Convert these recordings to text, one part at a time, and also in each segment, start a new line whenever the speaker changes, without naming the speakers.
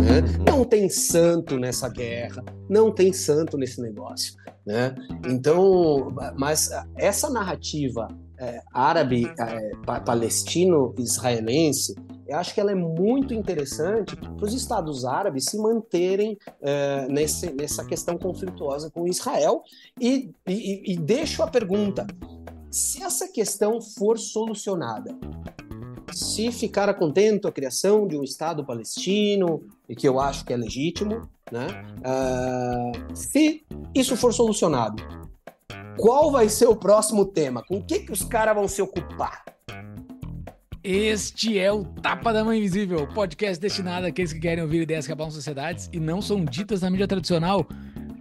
Né? Não tem santo nessa guerra, não tem santo nesse negócio. Né? Então, mas essa narrativa é, árabe, é, palestino-israelense, eu acho que ela é muito interessante para os Estados Árabes se manterem é, nesse, nessa questão conflituosa com Israel. E, e, e deixo a pergunta: se essa questão for solucionada, se ficar contente a criação de um Estado palestino, e que eu acho que é legítimo, né? Uh, se isso for solucionado, qual vai ser o próximo tema? Com o que, que os caras vão se ocupar?
Este é o Tapa da Mãe Invisível, podcast destinado àqueles que querem ouvir ideias que abalam sociedades e não são ditas na mídia tradicional.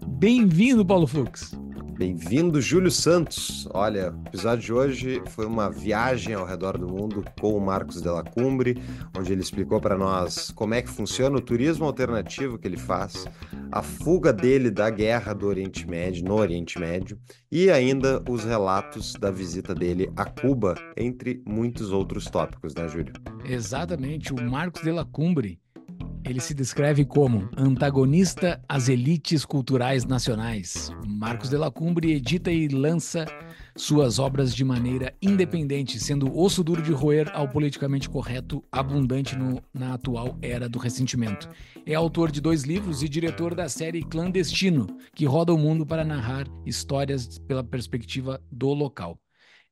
Bem-vindo, Paulo Fux.
Bem-vindo, Júlio Santos. Olha, o episódio de hoje foi uma viagem ao redor do mundo com o Marcos Della Cumbre, onde ele explicou para nós como é que funciona o turismo alternativo que ele faz, a fuga dele da guerra do Oriente Médio, no Oriente Médio, e ainda os relatos da visita dele a Cuba, entre muitos outros tópicos, né, Júlio?
Exatamente, o Marcos Della Cumbre ele se descreve como antagonista às elites culturais nacionais. Marcos de la Cumbre edita e lança suas obras de maneira independente, sendo osso duro de roer ao politicamente correto, abundante no, na atual era do ressentimento. É autor de dois livros e diretor da série Clandestino, que roda o mundo para narrar histórias pela perspectiva do local.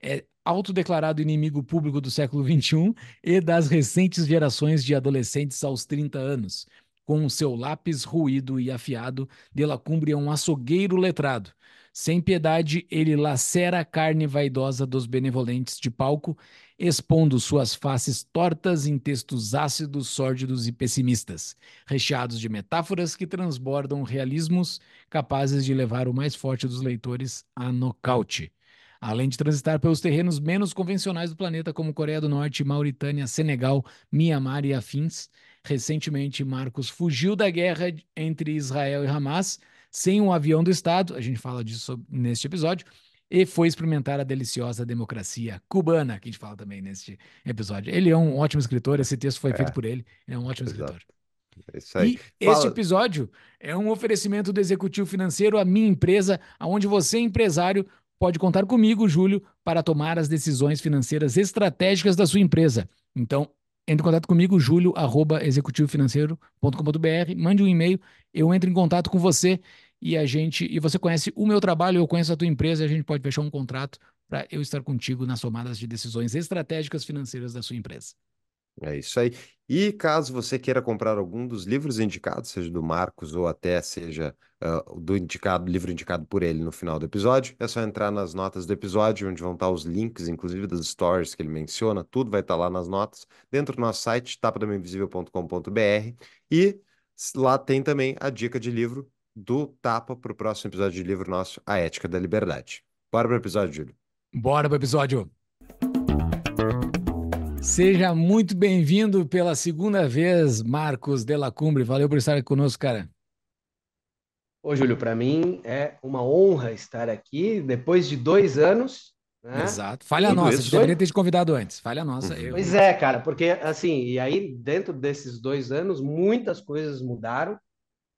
É autodeclarado inimigo público do século XXI e das recentes gerações de adolescentes aos 30 anos. Com seu lápis ruído e afiado, De La Cumbre é um açougueiro letrado. Sem piedade, ele lacera a carne vaidosa dos benevolentes de palco, expondo suas faces tortas em textos ácidos, sórdidos e pessimistas, recheados de metáforas que transbordam realismos capazes de levar o mais forte dos leitores a nocaute além de transitar pelos terrenos menos convencionais do planeta, como Coreia do Norte, Mauritânia, Senegal, Mianmar e afins. Recentemente, Marcos fugiu da guerra entre Israel e Hamas sem um avião do Estado, a gente fala disso neste episódio, e foi experimentar a deliciosa democracia cubana, que a gente fala também neste episódio. Ele é um ótimo escritor, esse texto foi é. feito por ele, ele é um ótimo Exato. escritor. É isso aí. E Fala... este episódio é um oferecimento do Executivo Financeiro, a minha empresa, aonde você, empresário, pode contar comigo, Júlio, para tomar as decisões financeiras estratégicas da sua empresa. Então, entre em contato comigo, julio@executivofinanceiro.com.br, mande um e-mail, eu entro em contato com você e a gente e você conhece o meu trabalho, eu conheço a tua empresa, a gente pode fechar um contrato para eu estar contigo nas tomadas de decisões estratégicas financeiras da sua empresa.
É isso aí. E caso você queira comprar algum dos livros indicados, seja do Marcos ou até seja uh, do indicado, livro indicado por ele no final do episódio, é só entrar nas notas do episódio, onde vão estar os links, inclusive das stories que ele menciona, tudo vai estar lá nas notas, dentro do nosso site, tapadamainvisível.com.br. E lá tem também a dica de livro do Tapa para o próximo episódio de livro nosso, A Ética da Liberdade. Bora para o episódio, Júlio.
Bora para o episódio. Seja muito bem-vindo pela segunda vez, Marcos Della Cumbre. Valeu por estar aqui conosco, cara.
Ô, Júlio, para mim é uma honra estar aqui depois de dois anos.
Né? Exato. Falha nossa, a gente deveria ter te convidado antes. Falha nossa.
Eu... Pois é, cara, porque assim, e aí dentro desses dois anos, muitas coisas mudaram.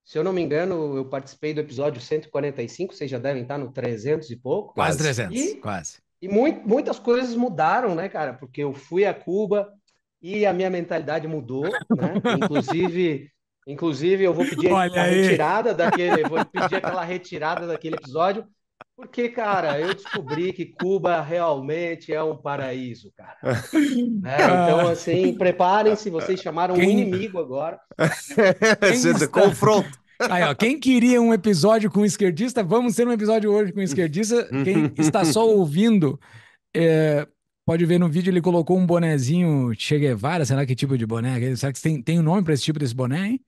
Se eu não me engano, eu participei do episódio 145, vocês já devem estar no 300 e pouco.
Quase 300, e... quase.
E muito, muitas coisas mudaram, né, cara? Porque eu fui a Cuba e a minha mentalidade mudou, né? Inclusive, inclusive eu vou pedir Olha a aí. retirada daquele, vou pedir aquela retirada daquele episódio, porque, cara, eu descobri que Cuba realmente é um paraíso, cara. né? Então, assim, preparem-se, vocês chamaram Quem... um inimigo agora.
Quem confronto.
Aí, ó, quem queria um episódio com esquerdista, vamos ter um episódio hoje com esquerdista. Quem está só ouvindo, é, pode ver no vídeo, ele colocou um bonezinho Che Guevara, será que tipo de boné? Será que tem, tem um nome para esse tipo desse boné, hein?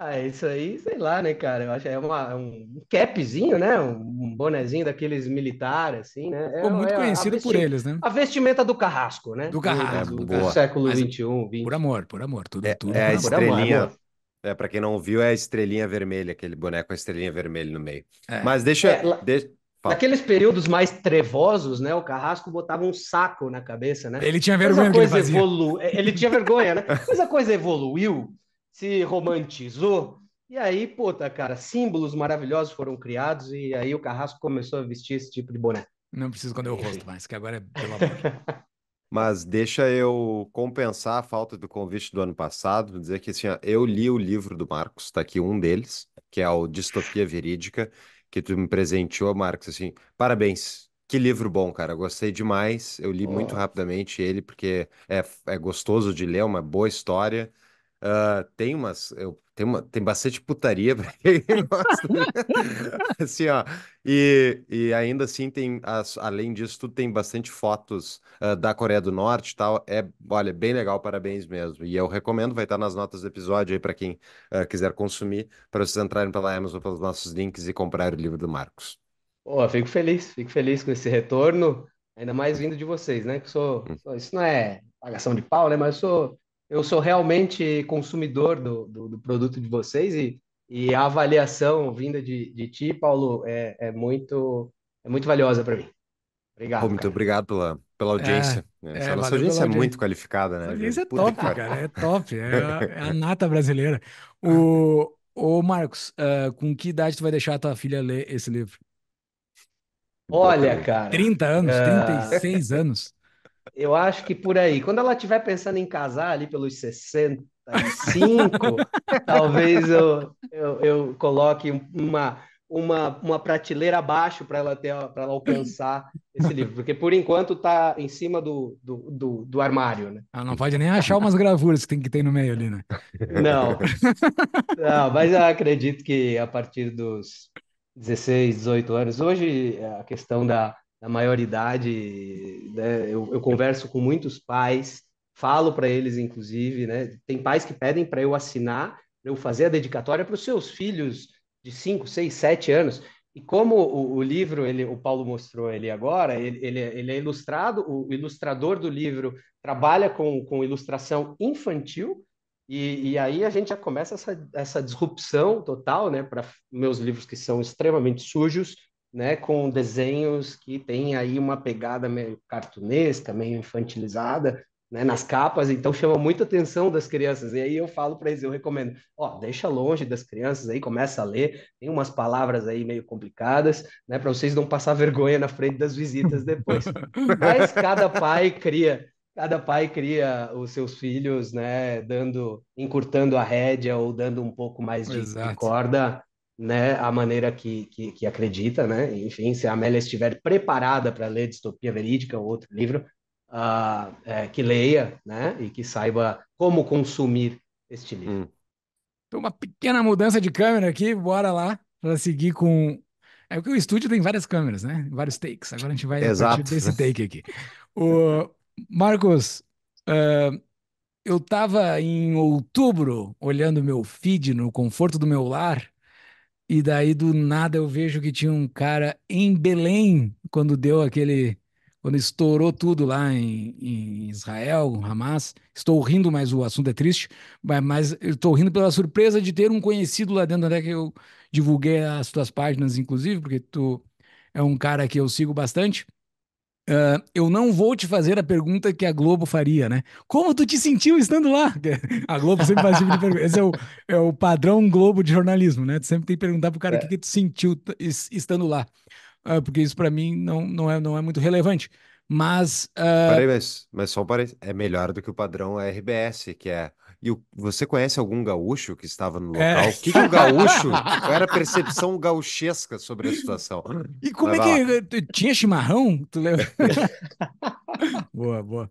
Ah, isso aí, sei lá, né, cara? Eu acho que é uma, um capzinho, né? Um bonezinho daqueles militares, assim, né?
Ficou é, muito é conhecido por eles, né?
A vestimenta do carrasco, né?
Do carrasco.
Do, do, do século XXI, XX.
Por amor, por amor. Tudo,
é,
tudo
é a estrelinha. Amor, é, para quem não viu, é a estrelinha vermelha, aquele boneco com a estrelinha vermelha no meio. É. Mas deixa, é, de...
Naqueles períodos mais trevosos, né? O Carrasco botava um saco na cabeça, né?
Ele tinha
Mas
vergonha que ele
evolu... Ele tinha vergonha, né? Mas a coisa evoluiu, se romantizou, e aí, puta, cara, símbolos maravilhosos foram criados, e aí o Carrasco começou a vestir esse tipo de boné.
Não preciso esconder o rosto mais, que agora é pelo amor.
Mas deixa eu compensar a falta do convite do ano passado, dizer que assim, ó, eu li o livro do Marcos, tá aqui um deles, que é o Distopia Verídica, que tu me presenteou, Marcos, assim, parabéns. Que livro bom, cara, gostei demais. Eu li muito
Ó.
rapidamente ele, porque é, é gostoso de ler, uma boa história. Ah, tem umas, eu, tem uma, tem bastante putaria pra quem gosta. Assim, ó, e, e ainda assim tem, as- além disso, tudo tem bastante fotos ah, da Coreia do Norte e tal. É, olha, bem legal, parabéns mesmo. E eu recomendo, vai estar nas notas do episódio aí para quem ah, quiser consumir, para vocês entrarem pela Amazon pelos nossos links e comprar o livro do Marcos.
Pô, fico feliz, fico feliz com esse retorno, ainda mais vindo de vocês, né? Que sou,
Hum.
sou- isso não é pagação de pau, né? Mas eu sou, eu sou realmente consumidor do, do, do produto de vocês e, e a avaliação vinda de, de ti, Paulo, é, é muito, é muito valiosa para mim.
Pô,
Obrigado,
muito
cara.
obrado pela, pela audiência. né?
é,
Essa nossa
valeu
audiência
pela
é muito
audiência.
qualificada, né, Júlio?
audiência é top,
pariu.
cara, é top, é a, é a nata brasileira. O, o Marcos, ah, com que idade tu vai deixar a tua filha ler esse livro?
Olha, cara,
30 anos,
ah,
36 anos?
Eu acho que por aí, quando ela estiver pensando em casar ali pelos 65, talvez eu, eu, eu coloque uma, uma, uma prateleira abaixo para ela ter, para ela alcançar esse livro, porque por enquanto está em cima do, do, do, do armário, né?
Ah, não pode nem achar umas gravuras que tem que ter no meio ali, né?
Não, não, mas eu acredito que a partir dos 16, 18 anos, hoje a questão da, da maioridade, né, eu, eu converso com muitos pais, falo para eles, inclusive, né, tem pais que pedem para eu assinar, eu fazer a dedicatória para os seus filhos de 5, 6, 7 anos. E como o, o livro, ele, o Paulo mostrou ele agora, ele, ele, ele é ilustrado, o ilustrador do livro trabalha com, com ilustração infantil, e, e aí a gente já começa essa, essa disrupção total, né, para meus livros que são extremamente sujos, né, com desenhos que têm aí uma pegada meio cartunesca, meio infantilizada, né, nas capas, então chama muita atenção das crianças. E aí eu falo para eles, eu recomendo, ó, deixa longe das crianças aí, começa a ler, tem umas palavras aí meio complicadas, né, para vocês não passar vergonha na frente das visitas depois. Mas cada pai cria cada pai cria os seus filhos, né, dando, encurtando a rédea ou dando um pouco mais de, de corda, né, a maneira que, que, que acredita, né? Enfim, se a Amélia estiver preparada para ler Distopia Verídica ou outro livro, ah, é, que leia, né, e que saiba como consumir este livro.
Hum.
Então, uma pequena mudança de câmera aqui, bora lá para seguir com. É porque o estúdio tem várias câmeras, né? Vários takes. Agora a gente vai
Exato.
desse take aqui. O Marcos, ah, eu estava em outubro olhando meu feed no conforto do meu lar, e daí do nada eu vejo que tinha um cara em Belém, quando deu aquele. Quando estourou tudo lá em, em Israel, Hamas. Estou rindo, mas o assunto é triste. Mas, mas estou rindo pela surpresa de ter um conhecido lá dentro, até que eu divulguei as tuas páginas, inclusive, porque tu é um cara que eu sigo bastante. Ah, eu não vou te fazer a pergunta que a Globo faria, né? Como tu te sentiu estando lá? A Globo sempre faz esse tipo de pergunta. Esse é o, é o padrão Globo de jornalismo, né? Tu sempre tem que perguntar pro cara o que, que tu sentiu estando lá. Ah, porque isso para mim não, não, é, não é muito relevante. Mas ah,
Peraí, mas, mas só um parênteses. É melhor do que o padrão RBS, que é. E o- você conhece algum gaúcho que estava no
É.
local? O que que o gaúcho. Qual era a percepção gauchesca sobre a situação?
E como
Mas
é
vai
que tu- tinha chimarrão? Tu lembra? Boa, boa.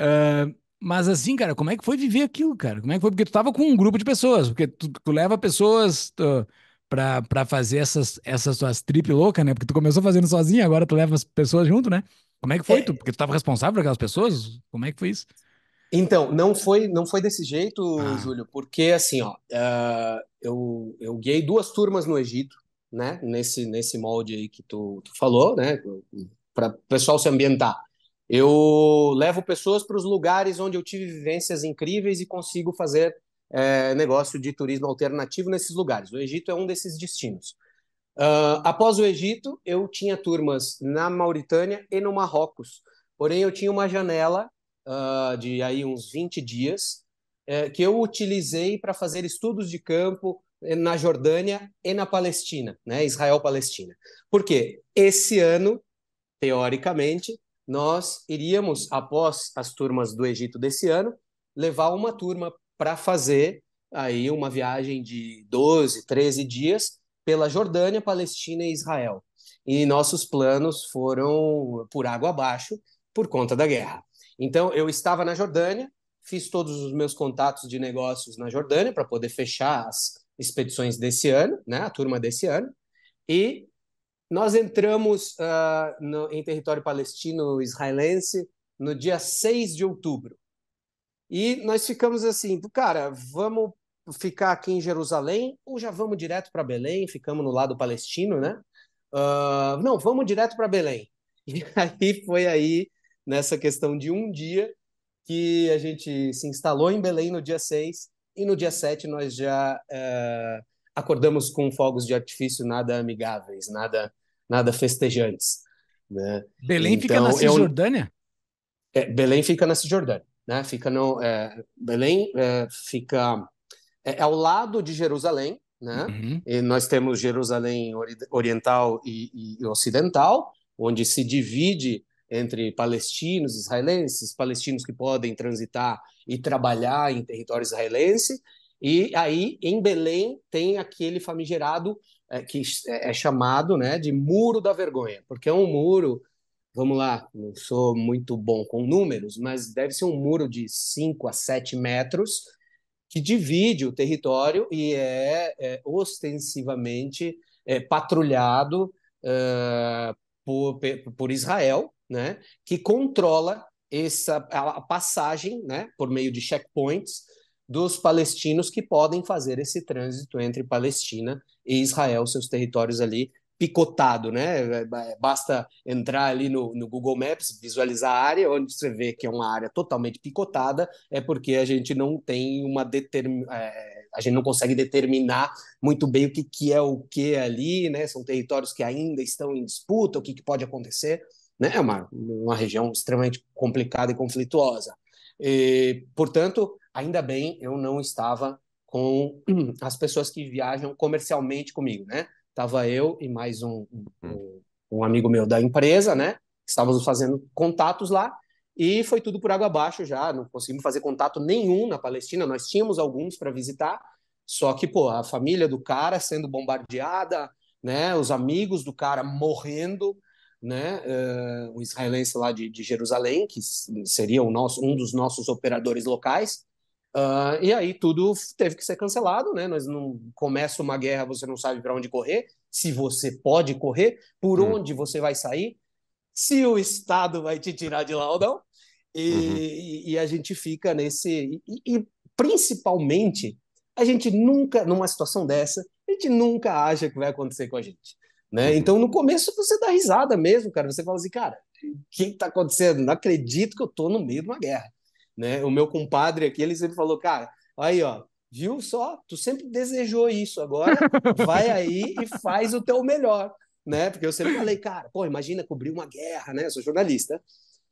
Ah, mas assim, cara, como é que foi viver aquilo, cara? Como é que foi? Porque tu tava com um grupo de pessoas, porque tu, tu leva pessoas tu, pra, pra fazer essas, essas tuas trip loucas, né? Porque tu começou fazendo sozinho, agora tu leva as pessoas junto, né? Como é que foi?
É.
Tu, porque tu tava responsável por aquelas pessoas? Como é que foi isso?
Então, não foi, não foi desse jeito,
Ah.
Júlio, porque assim, ó, ah, eu, eu guiei duas turmas no Egito, né, nesse, nesse molde aí que tu, tu falou, né, para o pessoal se ambientar. Eu levo pessoas para os lugares onde eu tive vivências incríveis e consigo fazer é, negócio de turismo alternativo nesses lugares. O Egito é um desses destinos. Uh, após o Egito, eu tinha turmas na Mauritânia e no Marrocos. Porém, eu tinha uma janela uh, de aí uns 20 dias uh, que eu utilizei para fazer estudos de campo na Jordânia e na Palestina, né? Israel-Palestina. Porque esse ano, teoricamente, nós iríamos, após as turmas do Egito desse ano, levar uma turma para fazer aí uma viagem de 12, 13 dias pela Jordânia, Palestina e Israel. E nossos planos foram por água abaixo por conta da guerra. Então, eu estava na Jordânia, fiz todos os meus contatos de negócios na Jordânia para poder fechar as expedições desse ano, né, a turma desse ano, e nós entramos uh, no, em território palestino-israelense no dia 6 de outubro. E nós ficamos assim, cara, vamos ficar aqui em Jerusalém ou já vamos direto para Belém, ficamos no lado palestino, né? Uh, não, vamos direto para Belém. E aí foi aí, nessa questão de um dia, que a gente se instalou em Belém no dia 6 e no dia 7 nós já uh, acordamos com fogos de artifício nada amigáveis, nada, nada festejantes. Né?
Belém então, fica na Cisjordânia?
Eu, é, Belém fica na Cisjordânia. Né? Fica no, é, Belém é, fica é, é, ao lado de Jerusalém, né? Uhum. E nós temos Jerusalém oriental e, e, ocidental, onde se divide entre palestinos, israelenses, palestinos que podem transitar e trabalhar em território israelense, e aí em Belém tem aquele famigerado é, que é, é chamado, né, de muro da vergonha, porque é um muro vamos lá, não sou muito bom com números, mas deve ser um muro de 5 a 7 metros, que divide o território e é, é ostensivamente é, patrulhado por, por Israel, né, que controla essa a passagem, né, por meio de checkpoints dos palestinos que podem fazer esse trânsito entre Palestina e Israel, seus territórios ali picotado, né? Basta entrar ali no, no, Google Maps, visualizar a área, onde você vê que é uma área totalmente picotada, é porque a gente não tem uma determin... É, a gente não consegue determinar muito bem o que, que é o que ali, né? São territórios que ainda estão em disputa, o que, que pode acontecer, né? É uma, uma região extremamente complicada e conflituosa. E, portanto, ainda bem eu não estava com as pessoas que viajam comercialmente comigo, né? Estava eu e mais um, um, hum. um, amigo meu da empresa, né? Estávamos fazendo contatos lá e foi tudo por água abaixo já. Não conseguimos fazer contato nenhum na Palestina. Nós tínhamos alguns para visitar, só que, pô, a família do cara sendo bombardeada, né? Os amigos do cara morrendo, né? Uh, um israelense lá de, de Jerusalém, que seria nosso, um dos nossos operadores locais, Uh, e aí tudo teve que ser cancelado, né? Nós não começa uma guerra, você não sabe para onde correr, se você pode correr, por hum. onde você vai sair, se o Estado vai te tirar de lá ou não. E, uhum. e, e a gente fica nesse. E, e, principalmente, a gente nunca, numa situação dessa, a gente nunca acha que vai acontecer com a gente. Né? Uhum. Então, no começo, você dá risada mesmo, cara. Você fala assim, cara, o que está acontecendo? Não acredito que eu estou no meio de uma guerra né? O meu compadre aqui, ele sempre falou, cara, aí, ó, viu só? Tu sempre desejou isso, agora vai aí e faz o teu melhor, né? Porque eu sempre falei, cara, pô, imagina cobrir uma guerra, né? Eu sou jornalista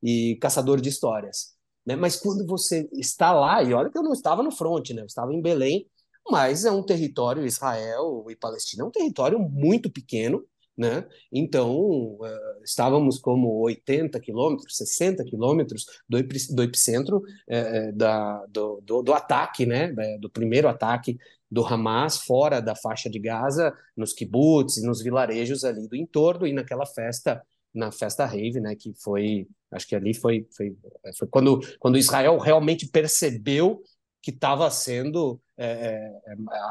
e caçador de histórias, né? Mas quando você está lá, e olha que eu não estava no front, né? Eu estava em Belém, mas é um território, Israel e Palestina, é um território muito pequeno, né? Então, uh, estávamos como 80 quilômetros, 60 quilômetros do, do epicentro uh, da, do, do, do, ataque, né? do primeiro ataque do Hamas fora da faixa de Gaza, nos kibbutz e nos vilarejos ali do entorno, e naquela festa, na festa rave, né? que foi, acho que ali foi, foi, foi quando, quando Israel realmente percebeu que estava sendo é,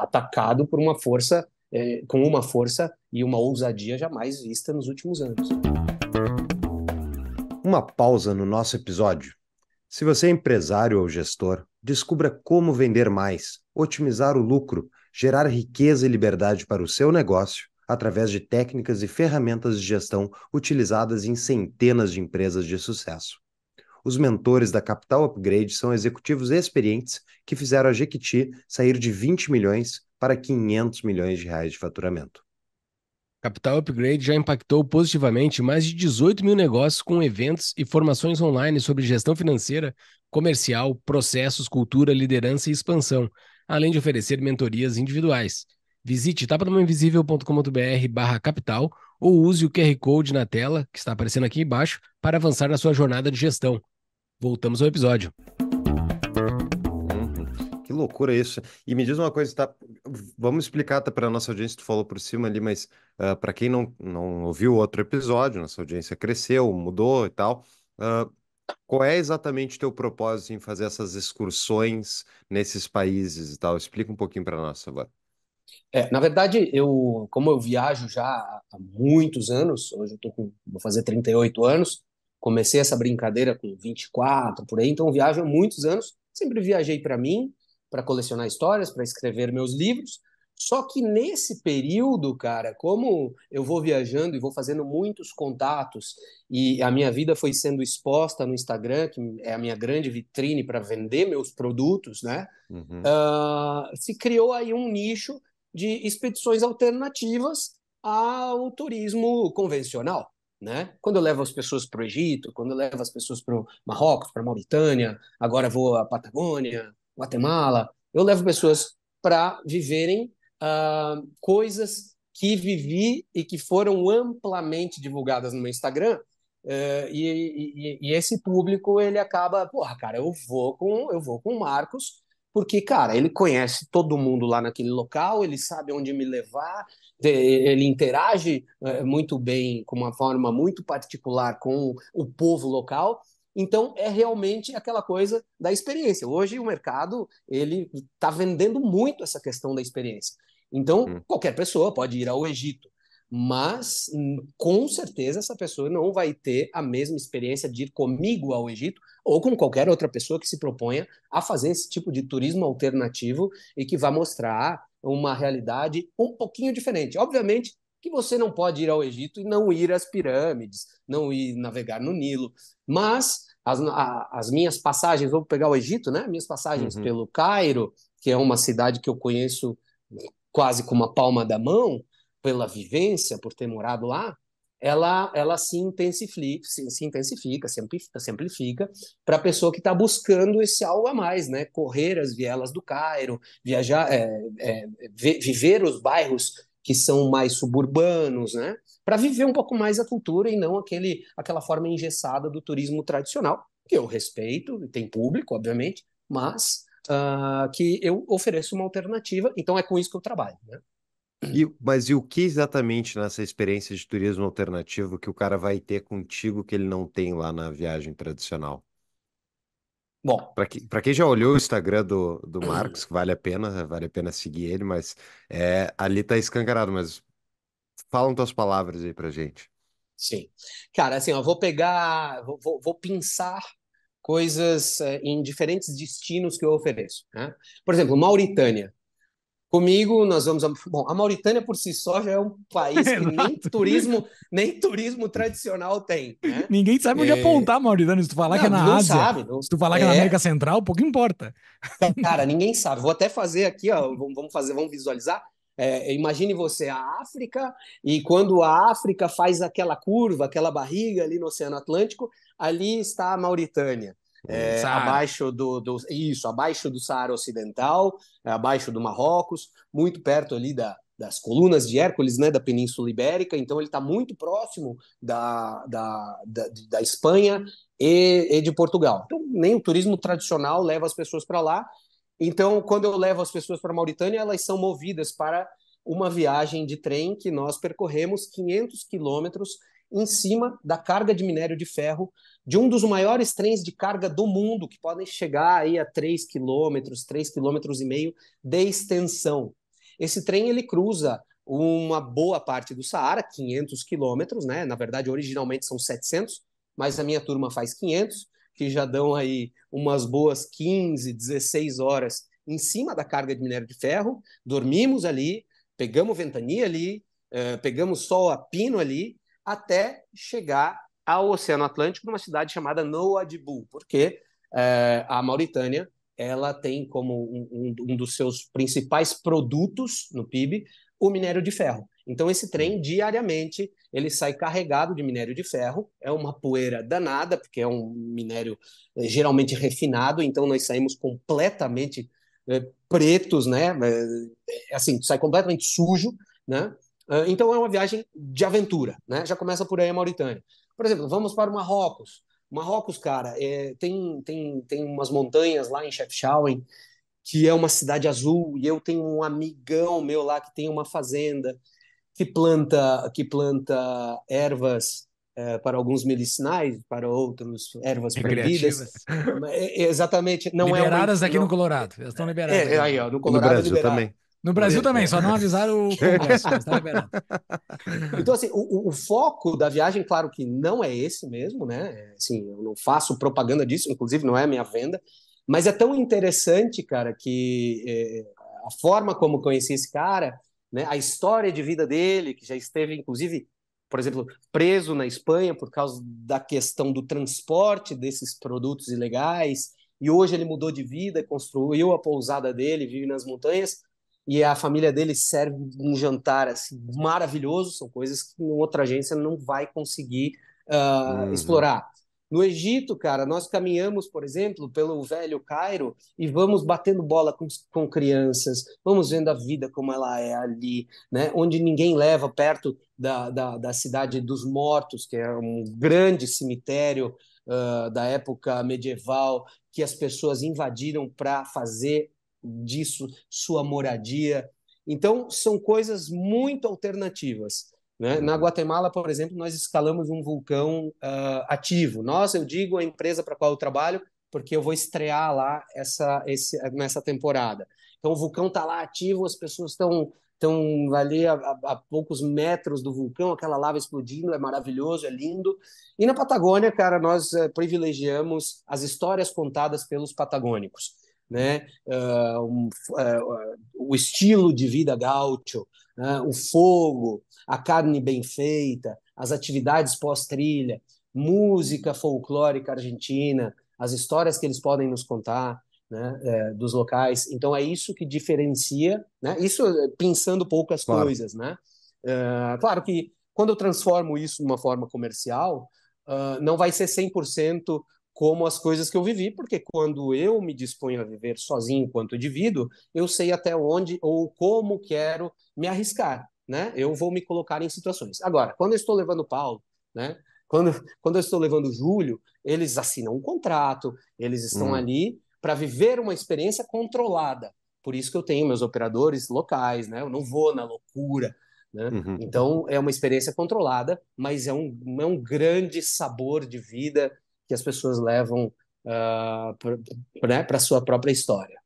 atacado por uma força é, com uma força e uma ousadia jamais vista nos últimos anos.
Uma pausa no nosso episódio. Se você é empresário ou gestor, descubra como vender mais, otimizar o lucro, gerar riqueza e liberdade para o seu negócio através de técnicas e ferramentas de gestão utilizadas em centenas de empresas de sucesso. Os mentores da Capital Upgrade são executivos experientes que fizeram a Jequiti sair de 20 milhões para 500 milhões de reais de faturamento.
Capital Upgrade já impactou positivamente mais de 18 mil negócios com eventos e formações online sobre gestão financeira, comercial, processos, cultura, liderança e expansão, além de oferecer mentorias individuais. Visite tapadamainvisível.com.br barra capital ou use o QR Code na tela, que está aparecendo aqui embaixo, para avançar na sua jornada de gestão. Voltamos ao episódio
loucura isso. E me diz uma coisa, tá? Vamos explicar tá, para a nossa audiência, tu falou por cima ali, mas uh, ah, para quem não, não ouviu o outro episódio, nossa audiência cresceu, mudou e tal. Uh, qual é exatamente o teu propósito em fazer essas excursões nesses países e tal? Explica um pouquinho para nós, agora.
É, na verdade, eu, como eu viajo já há muitos anos, hoje eu tô com, vou fazer 38 anos, comecei essa brincadeira com 24, por aí, então viajo há muitos anos, sempre viajei para mim, para colecionar histórias, para escrever meus livros. Só que nesse período, cara, como eu vou viajando e vou fazendo muitos contatos e a minha vida foi sendo exposta no Instagram, que é a minha grande vitrine para vender meus produtos, né? Uhum. Uh, se criou aí um nicho de expedições alternativas ao turismo convencional. Né? Quando eu levo as pessoas para o Egito, quando eu levo as pessoas para o Marrocos, para a Mauritânia, agora vou à Patagônia, Guatemala, eu levo pessoas para viverem uh, coisas que vivi e que foram amplamente divulgadas no meu Instagram. Uh, e, e, e, esse público ele acaba, porra, cara, eu vou com eu vou com o Marcos porque, cara, ele conhece todo mundo lá naquele local, ele sabe onde me levar, ele interage uh, muito bem, com uma forma muito particular com o povo local, então, é realmente aquela coisa da experiência. Hoje, o mercado ele está vendendo muito essa questão da experiência. Então, hum. qualquer pessoa pode ir ao Egito, mas hum, com certeza essa pessoa não vai ter a mesma experiência de ir comigo ao Egito ou com qualquer outra pessoa que se proponha a fazer esse tipo de turismo alternativo e que vai mostrar uma realidade um pouquinho diferente. Obviamente, que você não pode ir ao Egito e não ir às pirâmides, não ir navegar no Nilo. Mas as, a, as minhas passagens, vou pegar o Egito, né? Minhas passagens uhum. pelo Cairo, que é uma cidade que eu conheço quase com uma palma da mão, pela vivência, por ter morado lá, ela, ela se intensifica, se, se intensifica, se amplifica para a pessoa que está buscando esse algo a mais, né? Correr as vielas do Cairo, viajar, é, é, viver os bairros que são mais suburbanos, né? Para viver um pouco mais a cultura e não aquele, aquela forma engessada do turismo tradicional, que eu respeito, tem público, obviamente, mas uh, que eu ofereço uma alternativa, então é com isso que eu trabalho, né?
E, mas e o que exatamente nessa experiência de turismo alternativo que o cara vai ter contigo que ele não tem lá na viagem tradicional?
Bom,
para que, quem já olhou o Instagram do, do Marcos, vale a pena, vale a pena seguir ele, mas é, ali tá escancarado, mas falam tuas palavras aí pra gente.
Sim. Cara, assim, eu vou pegar, vou, vou, vou pensar coisas é, em diferentes destinos que eu ofereço. Né? Por exemplo, Mauritânia. Comigo, nós vamos. A... Bom, a Mauritânia por si só já é um país que nem turismo, nem turismo tradicional tem. Né?
Ninguém sabe onde é... apontar a Mauritânia. Se tu falar não, que é na Ásia, sabe, não... se tu falar é... que é na América Central, pouco importa.
Cara, ninguém sabe. Vou até fazer aqui, ó. Vamos fazer, vamos visualizar. É, imagine você a África, e quando a África faz aquela curva, aquela barriga ali no Oceano Atlântico, ali está a Mauritânia é, abaixo do, do, isso, abaixo do Saara Ocidental, é, abaixo do Marrocos, muito perto ali da, das colunas de Hércules, né, da Península Ibérica, então ele está muito próximo da, da, da, da Espanha e, e, de Portugal. Então, nem o turismo tradicional leva as pessoas para lá. Então, quando eu levo as pessoas para Mauritânia, elas são movidas para uma viagem de trem que nós percorremos 500 quilômetros em cima da carga de minério de ferro de um dos maiores trens de carga do mundo, que podem chegar aí a 3 quilômetros, 3 quilômetros e meio de extensão. Esse trem ele cruza uma boa parte do Saara, 500 quilômetros, né? Na verdade, originalmente são 700, mas a minha turma faz 500, que já dão aí umas boas 15, 16 horas em cima da carga de minério de ferro. Dormimos ali, pegamos ventania ali, uh, pegamos sol a pino ali, até chegar ao Oceano Atlântico, numa cidade chamada Nouadhibou, porque é, a Mauritânia ela tem como um, um, dos seus principais produtos no PIB o minério de ferro. Então esse trem diariamente ele sai carregado de minério de ferro, é uma poeira danada porque é um minério é, geralmente refinado, então nós saímos completamente é, pretos, né? É, assim, sai completamente sujo, né? Ah, então é uma viagem de aventura, né? Já começa por aí a Mauritânia. Por exemplo, vamos para o Marrocos. Marrocos, cara, é, tem, tem, tem umas montanhas lá em Chefchaouen, que é uma cidade azul, e eu tenho um amigão meu lá que tem uma fazenda que planta que planta ervas é, para alguns medicinais, para outros ervas proibidas. É, exatamente, não
liberadas
é
aqui no Colorado. Elas estão liberadas.
É, aí, ó, no Colorado
no Brasil também.
No Brasil também, só não avisaram o Congresso, mas tá liberado.
Então, assim, o, o, foco da viagem, claro que não é esse mesmo, né? É, assim, eu não faço propaganda disso, inclusive não é a minha venda, mas é tão interessante, cara, que é, a forma como conheci esse cara, né? A história de vida dele, que já esteve, inclusive, por exemplo, preso na Espanha por causa da questão do transporte desses produtos ilegais, e hoje ele mudou de vida, construiu a pousada dele, vive nas montanhas, e a família dele serve um jantar assim, maravilhoso, são coisas que outra agência não vai conseguir uh, uhum. explorar. No Egito, cara, nós caminhamos, por exemplo, pelo velho Cairo e vamos batendo bola com, com crianças, vamos vendo a vida como ela é ali, né? onde ninguém leva perto da, da, da cidade dos mortos, que é um grande cemitério uh, da época medieval, que as pessoas invadiram para fazer disso sua moradia. Então, são coisas muito alternativas. Né? Na Guatemala, por exemplo, nós escalamos um vulcão uh, ativo. Nós, eu digo a empresa para qual eu trabalho, porque eu vou estrear lá essa, esse, nessa temporada. Então, o vulcão está lá ativo, as pessoas estão estão ali a, a, a, poucos metros do vulcão, aquela lava explodindo, é maravilhoso, é lindo. E na Patagônia, cara, nós uh, privilegiamos as histórias contadas pelos patagônicos né? Uh, um, uh, o estilo de vida gaúcho, né? o fogo, a carne bem feita, as atividades pós-trilha, música folclórica argentina, as histórias que eles podem nos contar. Né, é, dos locais, então é isso que diferencia, né? Isso eh, pensando poucas claro. coisas, né? Uh, claro que quando eu transformo isso numa forma comercial, uh, não vai ser 100% como as coisas que eu vivi, porque quando eu me disponho a viver sozinho enquanto indivíduo, eu sei até onde ou como quero me arriscar, né? Eu vou me colocar em situações. Agora, quando eu estou levando Paulo, né? Quando, quando eu estou levando Júlio, eles assinam um contrato, eles estão hum. ali para viver uma experiência controlada. Por isso que eu tenho meus operadores locais, né? Eu não vou na loucura, né? Uhum. Então é uma experiência controlada, mas é um, é um grande sabor de vida que as pessoas levam uh, para né, a sua própria história.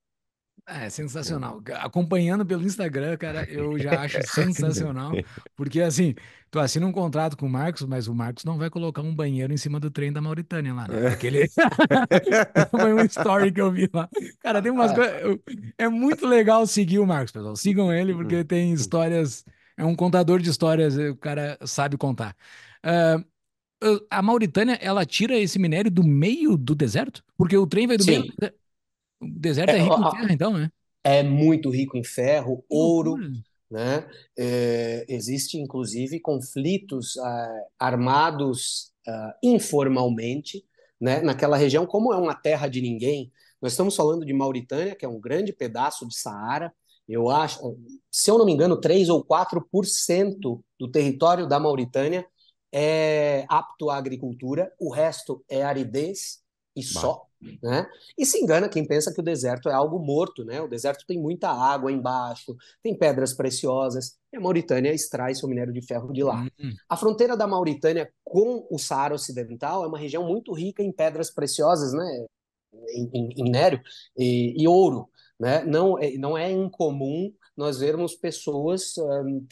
É sensacional. Acompanhando pelo Instagram, cara, eu já acho sensacional. Porque assim, tu assina um contrato com o Marcos, mas o Marcos não vai colocar um banheiro em cima do trem da Mauritânia lá, né? Porque ele... Foi uma story que eu vi lá. Cara, tem umas ah. coisas. É muito legal seguir o Marcos, pessoal. Sigam ele, porque uhum. tem histórias. É um contador de histórias, o cara sabe contar. Uh, a Mauritânia, ela tira esse minério do meio do deserto? Porque o trem vai do Sim. meio. O deserto é, é rico a, em ferro, então, né?
É muito rico em ferro, ouro, né? É, existe, inclusive, conflitos uh, armados uh, informalmente, né? Naquela região, como é uma terra de ninguém, nós estamos falando de Mauritânia, que é um grande pedaço de Saara. Eu acho, se eu não me engano, 3 ou 4% do território da Mauritânia é apto à agricultura, o resto é aridez e só. Né? E se engana quem pensa que o deserto é algo morto, né? O deserto tem muita água embaixo, tem pedras preciosas, e a Mauritânia extrai seu minério de ferro de lá. Uhum. A fronteira da Mauritânia com o Saara Ocidental é uma região muito rica em pedras preciosas, né? Em, em, em minério e, e, ouro, né? Não, é, não é incomum nós vermos pessoas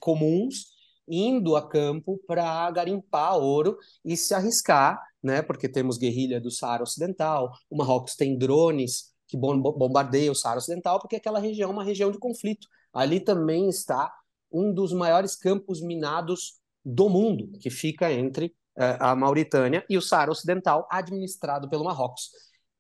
comuns indo a campo para garimpar ouro e se arriscar, né? Porque temos guerrilha do Saara Ocidental, o Marrocos tem drones que bombardeiam o Saara Ocidental, porque aquela região é uma região de conflito. Ali também está um dos maiores campos minados do mundo, que fica entre uh, a Mauritânia e o Saara Ocidental, administrado pelo Marrocos.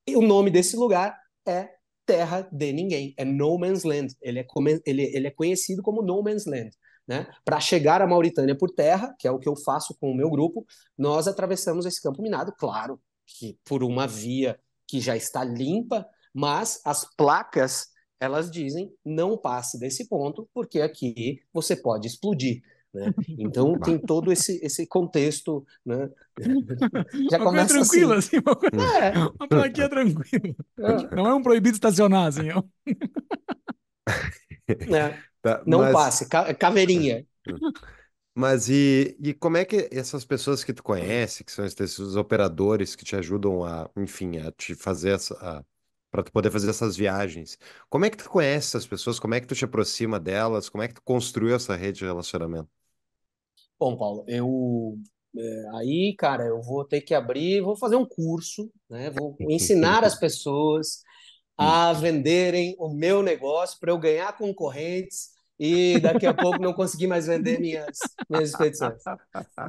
E o nome desse lugar é Terra de Ninguém, é No Man's Land. Ele é, ele, ele é conhecido como No Man's Land né? Para chegar à Mauritânia por terra, que é o que eu faço com o meu grupo, nós atravessamos esse campo minado, claro, que por uma via que já está limpa, mas as placas elas dizem não passe desse ponto, porque aqui você pode explodir. Né? Então tem todo esse, esse contexto, né?
Já uma começa tranquila, assim. assim uma, coisa, é. uma plaquinha tranquila. É. Não é um proibido estacionar, assim.
É. Tá, não mas... passe, caveirinha.
Mas e, e como é que essas pessoas que tu conhece, que são esses operadores que te ajudam a, enfim, a te fazer essa, para tu poder fazer essas viagens, como é que tu conhece essas pessoas? Como é que tu te aproxima delas? Como é que tu construiu essa rede de relacionamento?
Bom, Paulo, eu é, aí, cara, eu vou ter que abrir, vou fazer um curso, né? Vou ensinar as pessoas a venderem o meu negócio para eu ganhar concorrentes e daqui a pouco não conseguir mais vender minhas, minhas expedições.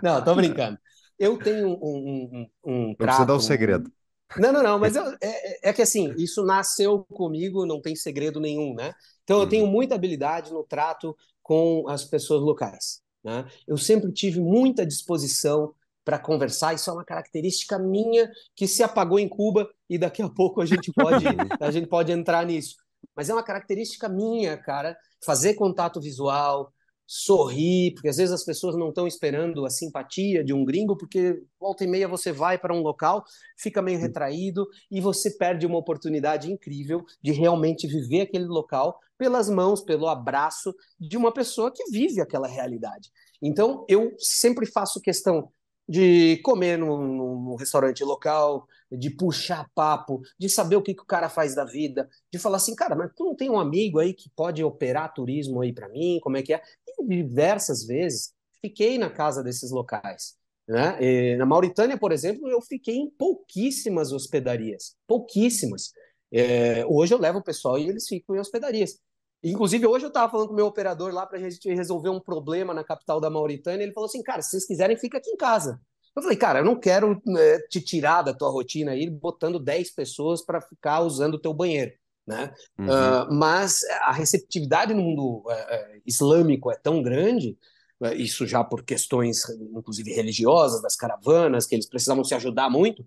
Não, tô brincando. Eu tenho um, um, um, um trato...
Você dá um segredo.
Não, não, não, mas eu, é, é, que assim, isso nasceu comigo, não tem segredo nenhum, né? Então eu tenho uhum. muita habilidade no trato com as pessoas locais. Né? Eu sempre tive muita disposição para conversar, isso é uma característica minha que se apagou em Cuba e daqui a pouco a gente pode, a gente pode entrar nisso. Mas é uma característica minha, cara, fazer contato visual, sorrir, porque às vezes as pessoas não estão esperando a simpatia de um gringo, porque volta e meia você vai para um local, fica meio retraído e você perde uma oportunidade incrível de realmente viver aquele local pelas mãos, pelo abraço de uma pessoa que vive aquela realidade. Então, eu sempre faço questão de comer num, restaurante local, de puxar papo, de saber o que, que o cara faz da vida, de falar assim, cara, mas tu não tem um amigo aí que pode operar turismo aí para mim, como é que é? E diversas vezes fiquei na casa desses locais. Né? E na Mauritânia, por exemplo, eu fiquei em pouquíssimas hospedarias, pouquíssimas. É, hoje eu levo o pessoal e eles ficam em hospedarias. Inclusive, hoje eu estava falando com o meu operador lá para a gente resolver um problema na capital da Mauritânia. Ele falou assim: cara, se vocês quiserem, fica aqui em casa. Eu falei, cara, eu não quero né, te tirar da tua rotina aí, botando 10 pessoas para ficar usando o teu banheiro. Né? Uhum. Uh, mas a receptividade no mundo uh, islâmico é tão grande, uh, isso já por questões, inclusive religiosas, das caravanas, que eles precisavam se ajudar muito,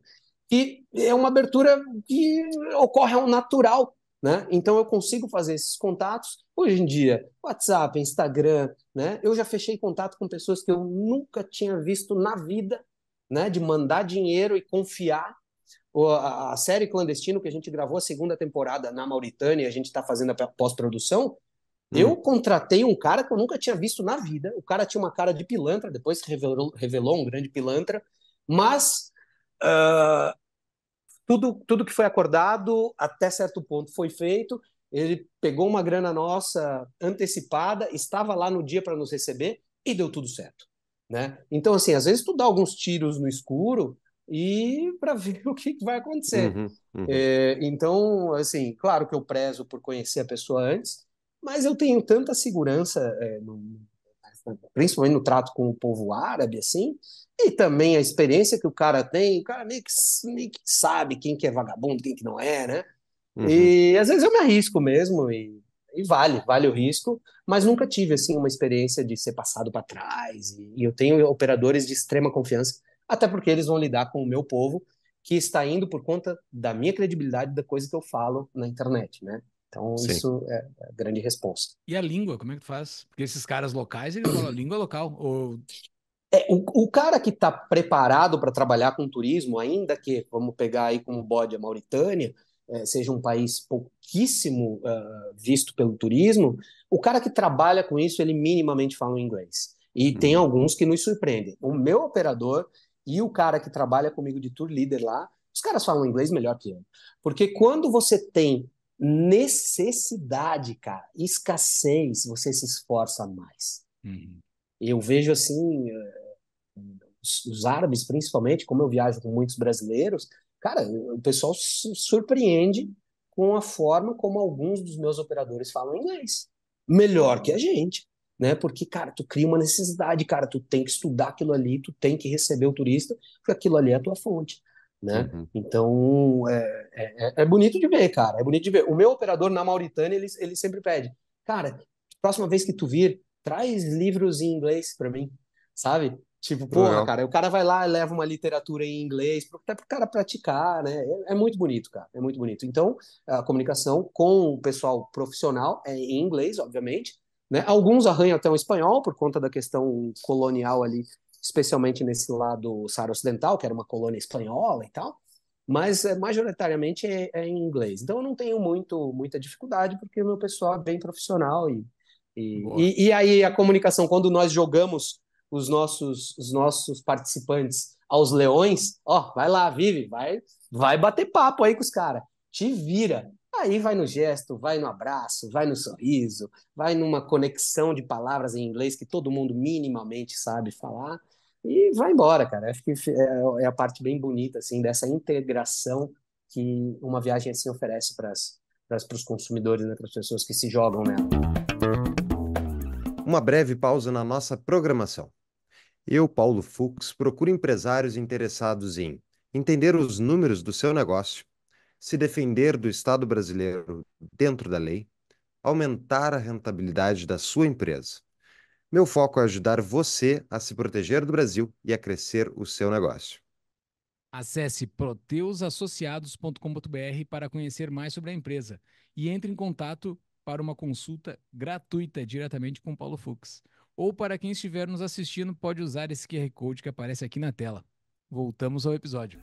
que é uma abertura que ocorre ao natural né? Então eu consigo fazer esses contatos. Hoje em dia, WhatsApp, Instagram, né? Eu já fechei contato com pessoas que eu nunca tinha visto na vida, né? De mandar dinheiro e confiar. A, série Clandestino que a gente gravou a segunda temporada na Mauritânia, a gente está fazendo a pós-produção. Hum. Eu contratei um cara que eu nunca tinha visto na vida. O cara tinha uma cara de pilantra, depois revelou, revelou um grande pilantra, mas uh, tudo, tudo que foi acordado até certo ponto foi feito. Ele pegou uma grana nossa antecipada, estava lá no dia para nos receber e deu tudo certo. Né? Então, assim, às vezes tu dá alguns tiros no escuro e para ver o que, vai acontecer. Uhum, uhum. É, então, assim, claro que eu prezo por conhecer a pessoa antes, mas eu tenho tanta segurança, é, no, principalmente no trato com o povo árabe, assim, e também a experiência que o cara tem, o cara meio que, meio que sabe quem que é vagabundo, quem que não é, né? Uhum. E às vezes eu me arrisco mesmo e, e, vale, vale o risco, mas nunca tive assim uma experiência de ser passado para trás. E, e eu tenho operadores de extrema confiança, até porque eles vão lidar com o meu povo que está indo por conta da minha credibilidade da coisa que eu falo na internet, né? Então, Sim. isso é a grande resposta.
E a língua, como é que tu faz? Porque esses caras locais, eles falam língua local. Ou
é, o, o, cara que está preparado para trabalhar com turismo, ainda que, vamos pegar aí como bode a Mauritânia, é, seja um país pouquíssimo uh, visto pelo turismo, o cara que trabalha com isso, ele minimamente fala inglês. E uhum. tem alguns que nos surpreendem. O meu operador e o cara que trabalha comigo de tour leader lá, os caras falam inglês melhor que eu. Porque quando você tem necessidade, cara, escassez, você se esforça mais. Uhum. Eu vejo assim, os, os, árabes, principalmente, como eu viajo com muitos brasileiros, cara, o pessoal se surpreende com a forma como alguns dos meus operadores falam inglês. Melhor que a gente, né? Porque, cara, tu cria uma necessidade, cara, tu tem que estudar aquilo ali, tu tem que receber o turista, porque aquilo ali é a tua fonte. Né? Uhum. Então é, é, é, bonito de ver, cara. É bonito de ver. O meu operador na Mauritânia, ele, ele sempre pede, cara, próxima vez que tu vir, traz livros em inglês para mim, sabe? Tipo, porra,
Legal.
cara, o cara vai lá e leva uma literatura em inglês, até para o cara praticar, né? É, é muito bonito, cara, é muito bonito. Então, a comunicação com o pessoal profissional é em inglês, obviamente, né? Alguns arranham até um espanhol por conta da questão colonial ali, especialmente nesse lado Saara Ocidental, que era uma colônia espanhola e tal, mas é, majoritariamente é, é em inglês. Então, eu não tenho muito, muita dificuldade, porque o meu pessoal é bem profissional e, e, e, e aí a comunicação, quando nós jogamos os nossos, os nossos participantes aos leões, ó, vai lá, vive, vai, vai bater papo aí com os caras, te vira. Aí vai no gesto, vai no abraço, vai no sorriso, vai numa conexão de palavras em inglês que todo mundo minimamente sabe falar e vai embora, cara. Acho que é, é a parte bem bonita assim dessa integração que uma viagem assim oferece para os consumidores, né, para as pessoas que se jogam nela.
Uma breve pausa na nossa programação. Eu, Paulo Fux, procuro empresários interessados em entender os números do seu negócio, se defender do Estado brasileiro dentro da lei, aumentar a rentabilidade da sua empresa. Meu foco é ajudar você a se proteger do Brasil e a crescer o seu negócio.
Acesse proteusassociados.com.br para conhecer mais sobre a empresa e entre em contato para uma consulta gratuita diretamente com Paulo Fux. Ou para quem estiver nos assistindo, pode usar esse QR Code que aparece aqui na tela. Voltamos ao episódio.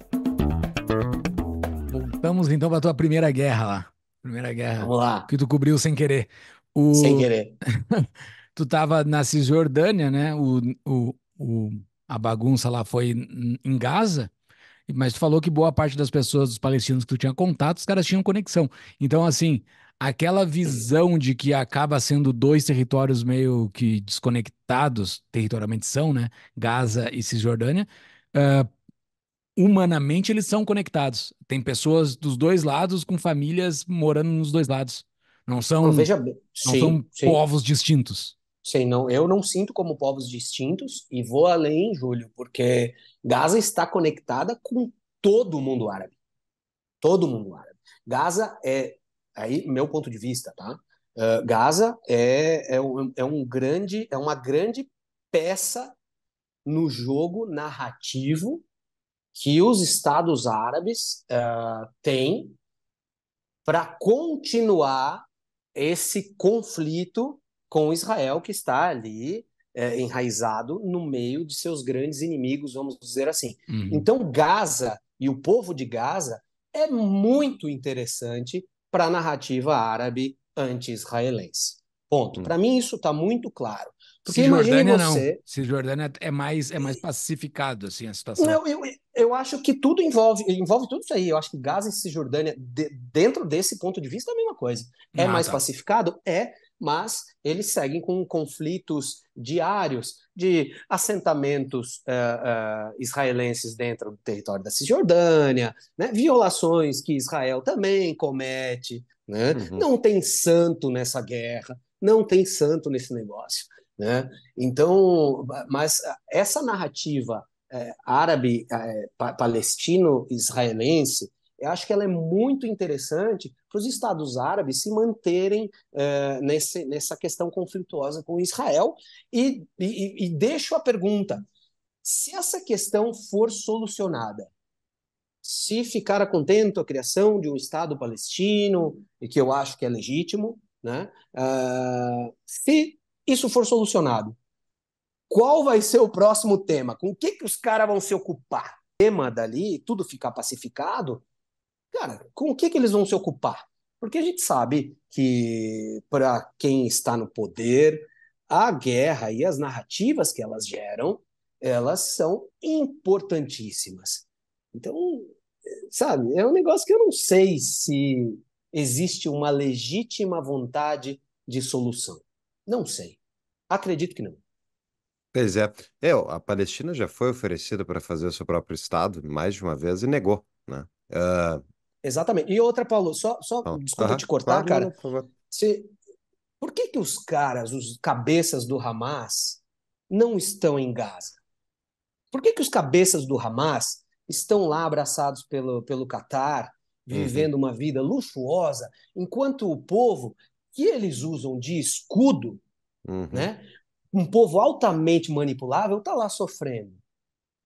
Voltamos então para a tua primeira guerra lá. Primeira guerra
Vamos lá,
que tu cobriu sem querer. O...
sem querer.
tu tava na Cisjordânia, né? O, o, o, a bagunça lá foi em- Gaza, mas tu falou que boa parte das pessoas, dos palestinos que tu tinha contato, os caras tinham conexão. Então, assim, aquela visão de que acaba sendo dois territórios meio que desconectados, territorialmente são, né? Gaza e Cisjordânia, ah, humanamente eles são conectados. Tem pessoas dos dois lados com famílias morando nos dois lados. Não são,
Não, veja bem,
não
sim,
são
sim.
povos distintos.
Sim, não, eu não sinto como povos distintos e vou além, Júlio, porque Gaza está conectada com todo o mundo árabe. Todo o mundo árabe. Gaza é, aí, meu ponto de vista, tá? Uh, Gaza é, é, um, é um grande, é uma grande peça no jogo narrativo que os Estados Árabes uh, têm para continuar esse conflito com Israel que está ali é, enraizado no meio de seus grandes inimigos, vamos dizer assim.
Uhum.
Então, Gaza e o povo de Gaza é muito interessante para a narrativa árabe anti-israelense. Ponto.
Hum.
Para mim, isso está muito claro. Porque imagine
Cisjordânia
você.
não. Cisjordânia é mais, é mais pacificado, assim, a situação.
Não, eu, eu acho que tudo envolve, envolve tudo isso aí. Eu acho que Gaza e Cisjordânia, de- dentro desse ponto de vista, é a mesma coisa. É
Ah,
mais
tá.
pacificado? É, mas eles seguem com conflitos diários de assentamentos eh, eh, israelenses dentro do território da Cisjordânia, né? violações que Israel também comete. Né?
Uhum.
Não tem santo nessa guerra, não tem santo nesse negócio. Né? Então, mas essa narrativa árabe, eh, pa- palestino-israelense, eu acho que ela é muito interessante para os Estados Árabes se manterem eh, nesse, nessa questão conflituosa com Israel. E, e, e deixo a pergunta: se essa questão for solucionada, se ficar contento a criação de um Estado palestino, e que eu acho que é legítimo, né? Ah, se isso for solucionado, qual vai ser o próximo tema? Com o que, que os caras vão se ocupar? O tema dali, tudo ficar pacificado, cara, com o que, que eles vão se ocupar? Porque a gente sabe que, para quem está no poder, a guerra e as narrativas que elas geram, elas são importantíssimas. Então, sabe, é um negócio que eu não sei se existe uma legítima vontade de solução. Não sei. Acredito que não.
Pois é. É, a Palestina já foi oferecida para fazer o seu próprio Estado mais de uma vez e negou, né? Ah,
Exatamente. E outra, Paulo, só, só
então,
desculpa te cortar,
claro,
cara. Se, por que que os caras, os cabeças do Hamas, não estão em Gaza? Por que que os cabeças do Hamas estão lá abraçados pelo, pelo Catar, vivendo uma vida luxuosa, enquanto o povo que eles usam de escudo,
Uhum.
né, um povo altamente manipulável está lá sofrendo.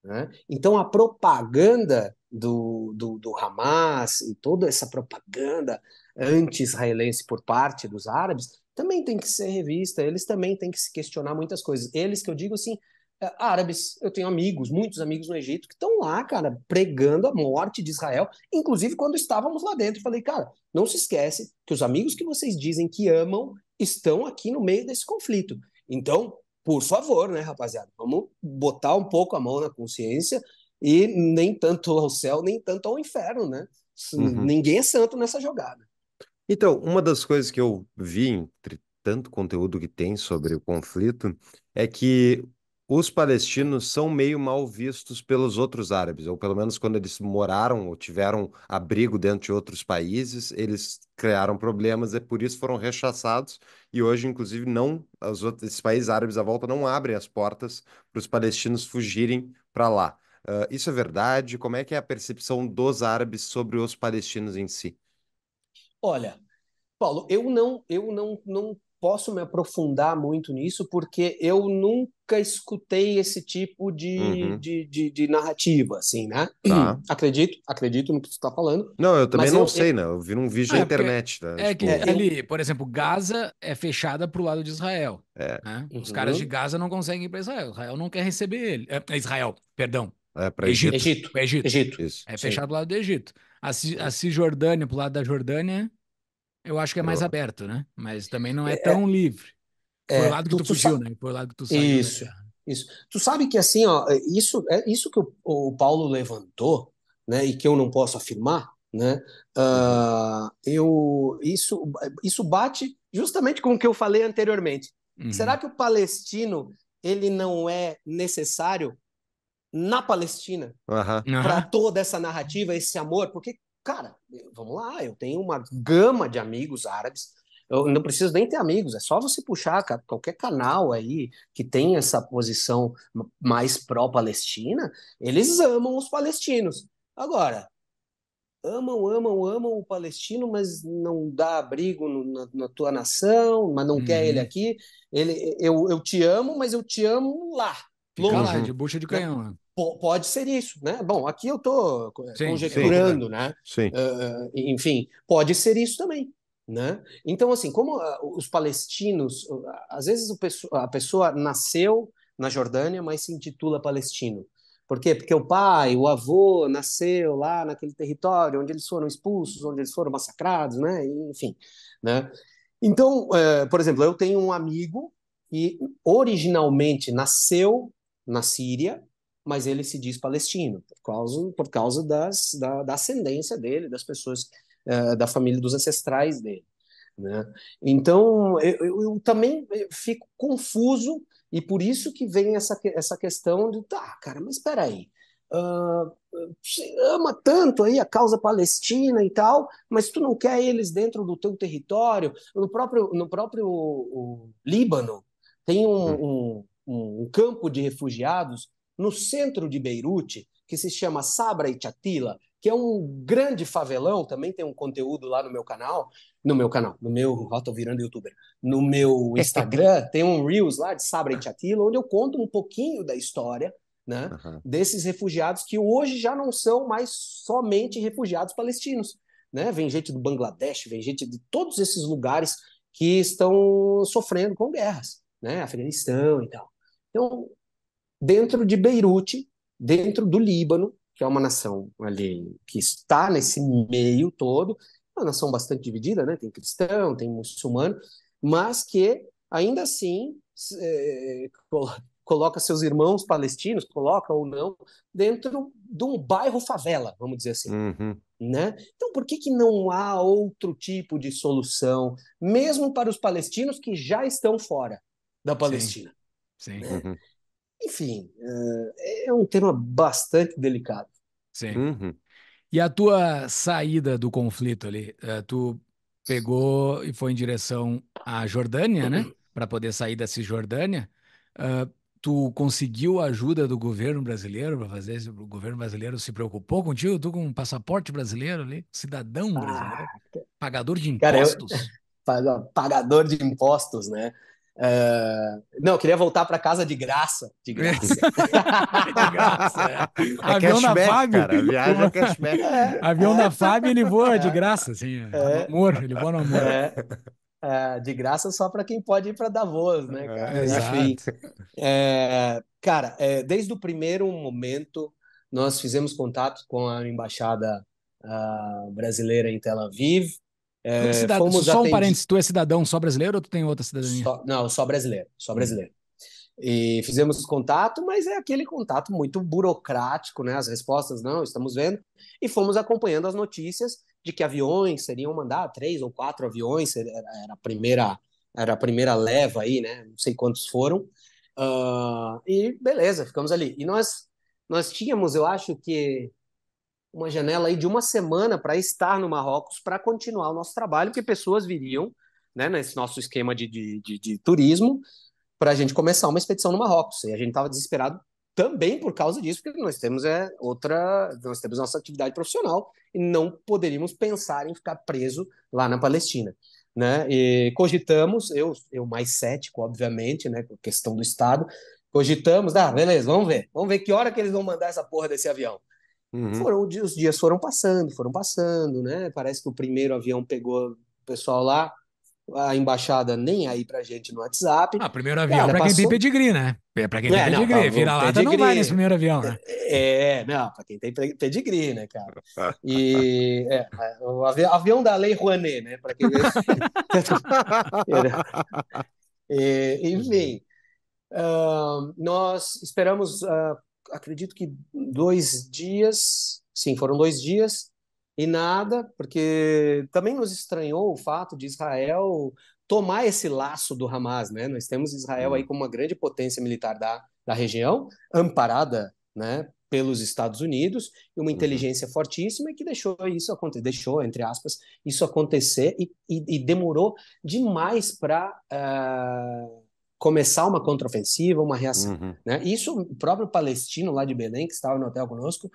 Né? Então a propaganda do, do, do Hamas e toda essa propaganda anti-israelense por parte dos árabes também tem que ser revista, eles também têm que se questionar muitas coisas. Eles que eu digo assim, é, árabes, eu tenho amigos, muitos amigos no Egito, que estão lá, cara, pregando a morte de Israel, inclusive quando estávamos lá dentro. Falei, cara, não se esquece que os amigos que vocês dizem que amam estão aqui no meio desse conflito. Então, por favor, né, rapaziada, vamos botar um pouco a mão na consciência e nem tanto ao céu, nem tanto ao inferno, né? Uhum. Ninguém é santo nessa jogada.
Então, uma das coisas que eu vi entre tanto conteúdo que tem sobre o conflito é que os palestinos são meio mal vistos pelos outros árabes, ou pelo menos quando eles moraram ou tiveram abrigo dentro de outros países, eles criaram problemas e por isso foram rechaçados. E hoje, inclusive, não os outros esses países árabes à volta não abrem as portas para os palestinos fugirem para lá. Uh, isso é verdade? Como é que é a percepção dos árabes sobre os palestinos em si?
Olha, Paulo, eu não, eu não, não posso me aprofundar muito nisso porque eu nunca escutei esse tipo de, uhum. de, de, de, narrativa, assim, né?
Tá.
Acredito, acredito no que você está falando.
Não, eu também não eu, sei, eu... né? Eu vi um vídeo é, na internet.
Né? É tipo... que ele, por exemplo, Gaza é fechada para o lado de Israel.
É.
Né? Os uhum. caras de Gaza não conseguem ir para Israel. Israel não quer receber ele. É, Israel, perdão.
É para Egito.
Egito.
Egito.
Egito.
Isso. É fechado do lado do Egito. A, a Cisjordânia, pro lado da Jordânia, eu acho que é mais eu... aberto, né? Mas também não é, é tão livre. Foi é, lado que tu, tu fugiu, né? Foi lado que tu saiu.
Isso, isso. Tu sabe que assim, ó, é, isso, é isso que o, o Paulo levantou, né? E que eu não posso afirmar, né? Uh, eu, isso, isso bate justamente com o que eu falei anteriormente. Uhum. Será que o palestino ele não é necessário na Palestina
uhum.
para toda essa narrativa, esse amor, porque, cara, vamos lá, eu tenho uma gama de amigos árabes, eu não preciso nem ter amigos, é só você puxar qualquer canal aí que tem essa posição mais pró-Palestina, eles amam os palestinos. Agora, amam, amam, amam o palestino, mas não dá abrigo no, na, na, tua nação, mas não uhum. quer ele uhum. aqui. Ele, eu, eu te amo, mas eu te amo lá.
Fica lá, de bucha de canhão.
Pode ser isso, né? Bom, aqui eu estou conjecturando,
sim,
né?
Sim.
Uh, enfim, pode ser isso também, né? Então, assim, como uh, os palestinos, uh, às vezes a pessoa nasceu na Jordânia, mas se intitula palestino. Por quê? Porque o pai, o avô nasceu lá naquele território onde eles foram expulsos, onde eles foram massacrados, né? Enfim, né? Então, por exemplo, eu tenho um amigo que originalmente nasceu na Síria, mas ele se diz palestino, por causa, por causa das, da, da ascendência dele, das pessoas, uh, da família dos ancestrais dele. Né? Então, eu, eu, também fico confuso, e por isso que vem essa, essa questão de, tá, cara, mas espera aí, uh, você ama tanto aí a causa palestina e tal, mas tu não quer eles dentro do teu território, no próprio, no próprio o, o Líbano, tem um, hum. um, um campo de refugiados no centro de Beirute, que se chama Sabra e Chatila, que é um grande favelão, também tem um conteúdo lá no meu canal, no meu canal, no meu, ó, tô virando youtuber, no meu Instagram, tem um Reels lá de Sabra e Chatila, onde eu conto um pouquinho da história, né, uhum. desses refugiados que hoje já não são mais somente refugiados palestinos, né, vem gente do Bangladesh, vem gente de todos esses lugares que estão sofrendo com guerras, né, Afeganistão e tal. Então, dentro de Beirute, dentro do Líbano, que é uma nação ali que está nesse meio todo, uma nação bastante dividida, né? Tem cristão, tem muçulmano, mas que ainda assim é, coloca seus irmãos palestinos, coloca ou não, dentro de um bairro favela, vamos dizer assim.
Uhum.
Né? Então, por que, que não há outro tipo de solução, mesmo para os palestinos que já estão fora da Palestina?
Sim. Sim. Né?
Uhum. Enfim, é, é um tema bastante delicado.
Sim.
Uhum.
E a tua saída do conflito ali, é, tu pegou e foi em direção à Jordânia, né? Para poder sair da Cisjordânia. Uh, tu conseguiu a ajuda do governo brasileiro para fazer isso? O governo brasileiro se preocupou contigo? Tu com um passaporte brasileiro ali, cidadão brasileiro, ah, pagador de impostos.
Cara, eu... pagador de impostos, né? Uh, não, queria voltar para casa de graça. De graça. de
graça é. É Avião cashback, da FAB. Cara, a viagem é cashback. É, Avião é. da FAB, ele voa de graça, assim. É. Amor, ele voa no amor.
É. É, de graça só para quem pode ir para Davos, né? Cara? Enfim, cara, desde o primeiro momento nós fizemos contato com a embaixada uh, brasileira em Tel Aviv.
É, cidad... fomos só um parênteses, tu é cidadão só brasileiro ou tu tem outra cidadania?
Só, não, só brasileiro, só brasileiro. E fizemos contato, mas é aquele contato muito burocrático, né? As respostas não, estamos vendo. E fomos acompanhando as notícias de que aviões seriam mandar três ou quatro aviões, era, era a primeira era a primeira leva aí, né? Não sei quantos foram. Uh, e beleza, ficamos ali. E nós nós tínhamos, eu acho que uma janela aí de uma semana para estar no Marrocos para continuar o nosso trabalho, porque pessoas viriam, né, nesse nosso esquema de, de, de, de turismo, para a gente começar uma expedição no Marrocos. E a gente estava desesperado também por causa disso, porque nós temos é, outra, nós temos nossa atividade profissional e não poderíamos pensar em ficar preso lá na Palestina. Né? E cogitamos, eu, eu mais cético, obviamente, né, com a questão do Estado, cogitamos, ah, beleza, vamos ver, vamos ver que hora que eles vão mandar essa porra desse avião. Uhum. Foram, os dias foram passando, foram passando, né? Parece que o primeiro avião pegou o pessoal lá, a embaixada nem aí pra gente no WhatsApp.
Ah, primeiro avião Cara, pra passou... quem tem pedigree, né? Pra quem tem é, pedigree, tá, vira-lata não vai nesse primeiro avião, né?
É, não, pra quem tem pedigree, né, cara? E é, o avião da Lei Rouanet, né? Pra quem... e, enfim, uh, nós esperamos uh, acredito que dois dias, sim, foram dois dias e nada, porque também nos estranhou o fato de Israel tomar esse laço do Hamas, né? Nós temos Israel aí uhum. como uma grande potência militar da, da região, amparada, né, pelos Estados Unidos e uma uhum. inteligência fortíssima que deixou isso acontecer, deixou entre aspas isso acontecer e, e, e demorou demais para uh, eh, começar uma contraofensiva, uma reação. Uhum. Né? Isso o próprio palestino lá de Belém, que estava no hotel conosco,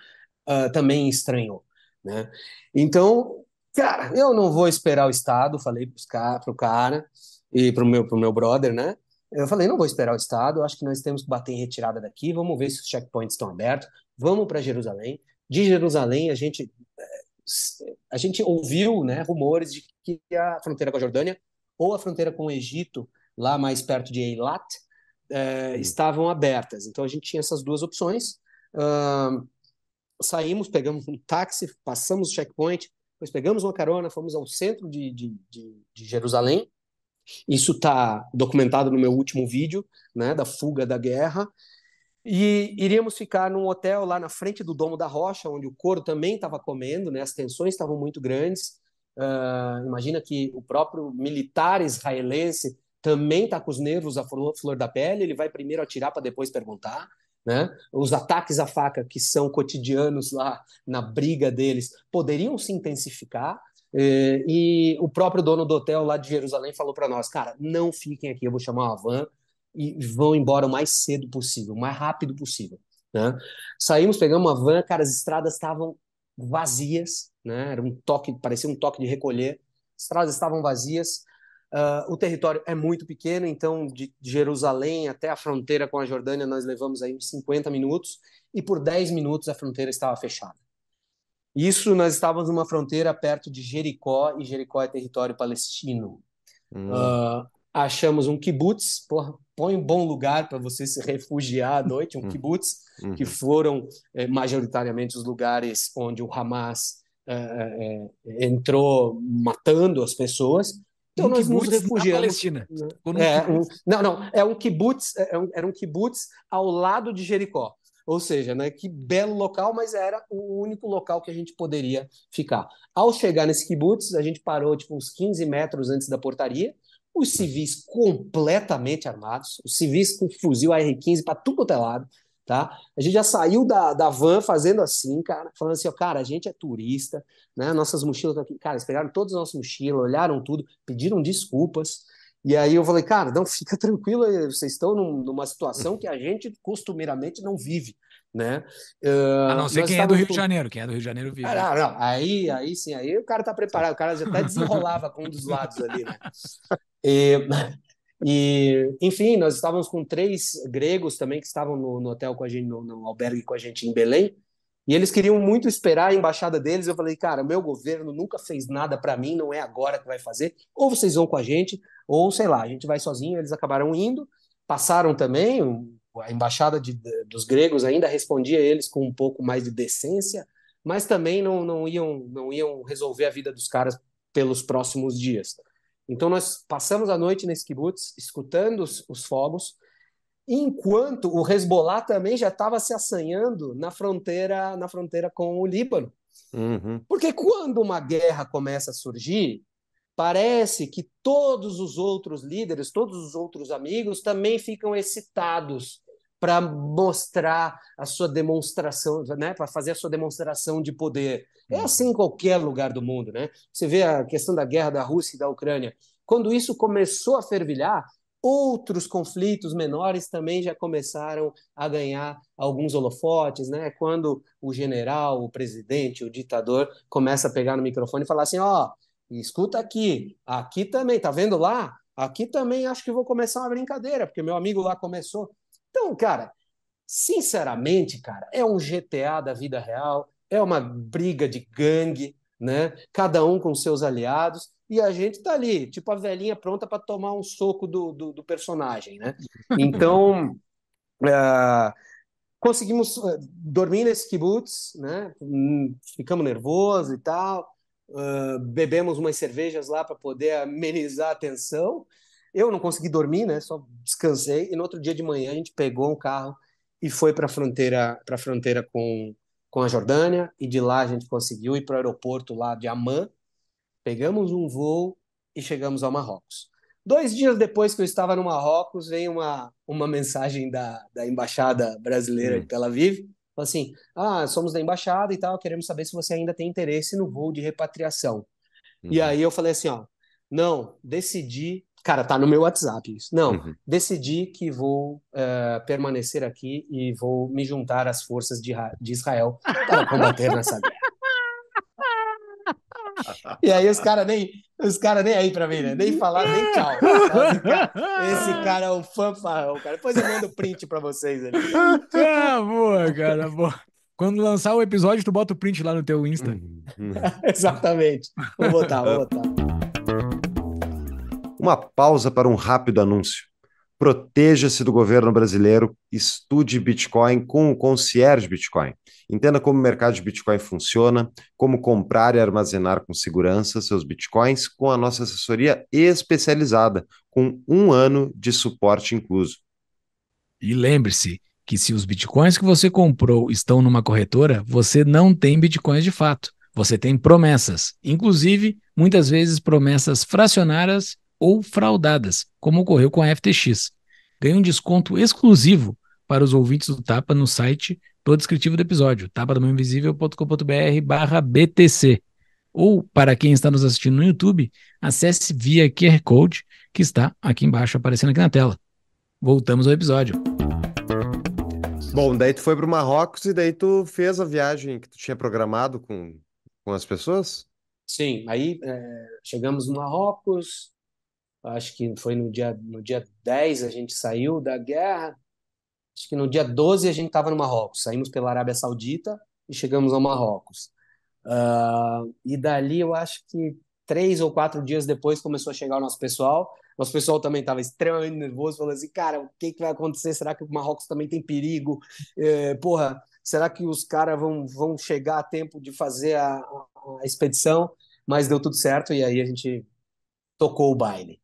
uh, também estranhou. Né? Então, cara, eu não vou esperar o Estado, falei para o cara e para o meu, pro meu brother, né? Eu falei, não vou esperar o Estado, acho que nós temos que bater em retirada daqui, vamos ver se os checkpoints estão abertos, vamos para Jerusalém. De Jerusalém, a gente, eh, a gente ouviu né, rumores de que a fronteira com a Jordânia ou a fronteira com o Egito lá mais perto de Eilat, é, estavam abertas. Então a gente tinha essas duas opções. Uh, saímos, pegamos um táxi, passamos o checkpoint, depois pegamos uma carona, fomos ao centro de, de, de, de Jerusalém. Isso está documentado no meu último vídeo, né, da fuga da guerra. E iríamos ficar num hotel lá na frente do Domo da Rocha, onde o coro também estava comendo, né, as tensões estavam muito grandes. Uh, imagina que o próprio militar israelense também está com os nervos à flor, da pele, ele vai primeiro atirar para depois perguntar. Né? Os ataques à faca, que são cotidianos lá na briga deles, poderiam se intensificar. Eh, e o próprio dono do hotel lá de Jerusalém falou para nós: cara, não fiquem aqui, eu vou chamar uma van e vão embora o mais cedo possível, o mais rápido possível. Né? Saímos, pegamos uma van, cara, as estradas estavam vazias, né? era um toque, parecia um toque de recolher, as estradas estavam vazias. Uh, o território é muito pequeno, então de, Jerusalém até a fronteira com a Jordânia nós levamos aí uns 50 minutos e por 10 minutos a fronteira estava fechada. Isso nós estávamos numa fronteira perto de Jericó e Jericó é território palestino. Hum. Uh, achamos um kibbutz, porra, põe um bom lugar para você se refugiar à noite, um hum. kibbutz, uhum. que foram eh, majoritariamente os lugares onde o Hamas eh, eh, entrou matando as pessoas.
Então um nós nos refugiamos. Palestina.
É, um, não, não, é um kibbutz, é um, era um kibbutz ao lado de Jericó. Ou seja, né, que belo local, mas era o único local que a gente poderia ficar. Ao chegar nesse kibbutz, a gente parou tipo uns 15 metros antes da portaria, os civis completamente armados, os civis com fuzil AR-15 para tudo quanto é lado, tá? A gente já saiu da, da van fazendo assim, cara, falando assim, ó, cara, a gente é turista, né? Nossas mochilas aqui, cara, eles pegaram todas as nossas mochilas, olharam tudo, pediram desculpas. E aí eu falei, cara, não fica tranquilo, vocês estão num, numa situação que a gente costumeiramente não vive, né?
Uh, a não ser quem é do Rio de Janeiro, quem é do Rio de Janeiro vive.
Ah, não, não. Aí, aí sim, aí o cara tá preparado, o cara já até desenrolava com um dos lados ali, né? E, E, enfim, nós estávamos com três gregos também que estavam no, no hotel com a gente, no, no, albergue com a gente em Belém, e eles queriam muito esperar a embaixada deles. Eu falei, cara, meu governo nunca fez nada para mim, não é agora que vai fazer. Ou vocês vão com a gente, ou sei lá, a gente vai sozinho. Eles acabaram indo, passaram também. A embaixada de, dos gregos ainda respondia eles com um pouco mais de decência, mas também não, não, iam, não iam resolver a vida dos caras pelos próximos dias. Então nós passamos a noite nesse kibbutz, escutando os, os fogos, enquanto o Hezbollah também já estava se assanhando na fronteira, na fronteira com o Líbano. Uhum. Porque quando uma guerra começa a surgir, parece que todos os outros líderes, todos os outros amigos também ficam excitados para mostrar a sua demonstração, né, para fazer a sua demonstração de poder. É uhum. assim em qualquer lugar do mundo, né? Você vê a questão da guerra da Rússia e da Ucrânia. Quando isso começou a fervilhar, outros conflitos menores também já começaram a ganhar alguns holofotes, né? Quando o general, o presidente, o ditador começa a pegar no microfone e falar assim, ó, oh, escuta aqui, aqui também, tá vendo lá? Aqui também acho que vou começar uma brincadeira, porque meu amigo lá começou. Então, cara, sinceramente, cara, é um GTA da vida real, é uma briga de gangue, né? Cada um com seus aliados, e a gente tá ali, tipo a velhinha pronta para tomar um soco do, do, do personagem, né? Então, uh, conseguimos uh, dormir nesse kibutz, né? Hum, ficamos nervosos e tal, uh, bebemos umas cervejas lá para poder amenizar a tensão, eu não consegui dormir, né? Só descansei. E no outro dia de manhã a gente pegou um carro e foi para a fronteira, para fronteira com, com a Jordânia. E de lá a gente conseguiu ir para o aeroporto lá de Amman. Pegamos um voo e chegamos ao Marrocos. Dois dias depois que eu estava no Marrocos, veio uma, uma mensagem da, da embaixada brasileira hum. de Tel Aviv. Assim: Ah, somos da embaixada e tal, queremos saber se você ainda tem interesse no voo de repatriação. Hum. E aí eu falei assim: Ó, não, decidi Cara, tá no meu WhatsApp isso. Não, uhum. decidi que vou uh, permanecer aqui e vou me juntar às forças de, de Israel para combater nessa guerra. E aí os caras nem, os cara nem aí pra mim, né? Nem falar, nem tchau. Esse cara é um fanfarrão, cara. Depois eu mando print pra vocês ali.
Ah, boa, cara, boa. Quando lançar o episódio, tu bota o print lá no teu Insta.
Exatamente. Vou botar, vou botar.
Uma pausa para um rápido anúncio. Proteja-se do governo brasileiro, estude Bitcoin com o concierge Bitcoin. Entenda como o mercado de Bitcoin funciona, como comprar e armazenar com segurança seus Bitcoins com a nossa assessoria especializada, com um ano de suporte incluso.
E lembre-se que se os Bitcoins que você comprou estão numa corretora, você não tem Bitcoins de fato. Você tem promessas, inclusive muitas vezes promessas fracionárias ou fraudadas, como ocorreu com a FTX. Ganhe um desconto exclusivo para os ouvintes do Tapa no site do descritivo do episódio, tapadomainvisível.com.br barra BTC. Ou, para quem está nos assistindo no YouTube, acesse via QR Code que está aqui embaixo aparecendo aqui na tela. Voltamos ao episódio.
Bom, daí tu foi para o Marrocos e daí tu fez a viagem que tu tinha programado com, com as pessoas?
Sim, aí é, chegamos no Marrocos, acho que foi no dia, no dia 10 a gente saiu da guerra, acho que no dia 12 a gente estava no Marrocos, saímos pela Arábia Saudita e chegamos ao Marrocos. Uh, e dali eu acho que três ou quatro dias depois começou a chegar o nosso pessoal. Nosso pessoal também estava extremamente nervoso, falando assim, cara, o que, que vai acontecer? Será que o Marrocos também tem perigo? É, porra, será que os caras vão, vão chegar a tempo de fazer a, a, expedição? Mas deu tudo certo e aí a gente tocou o baile.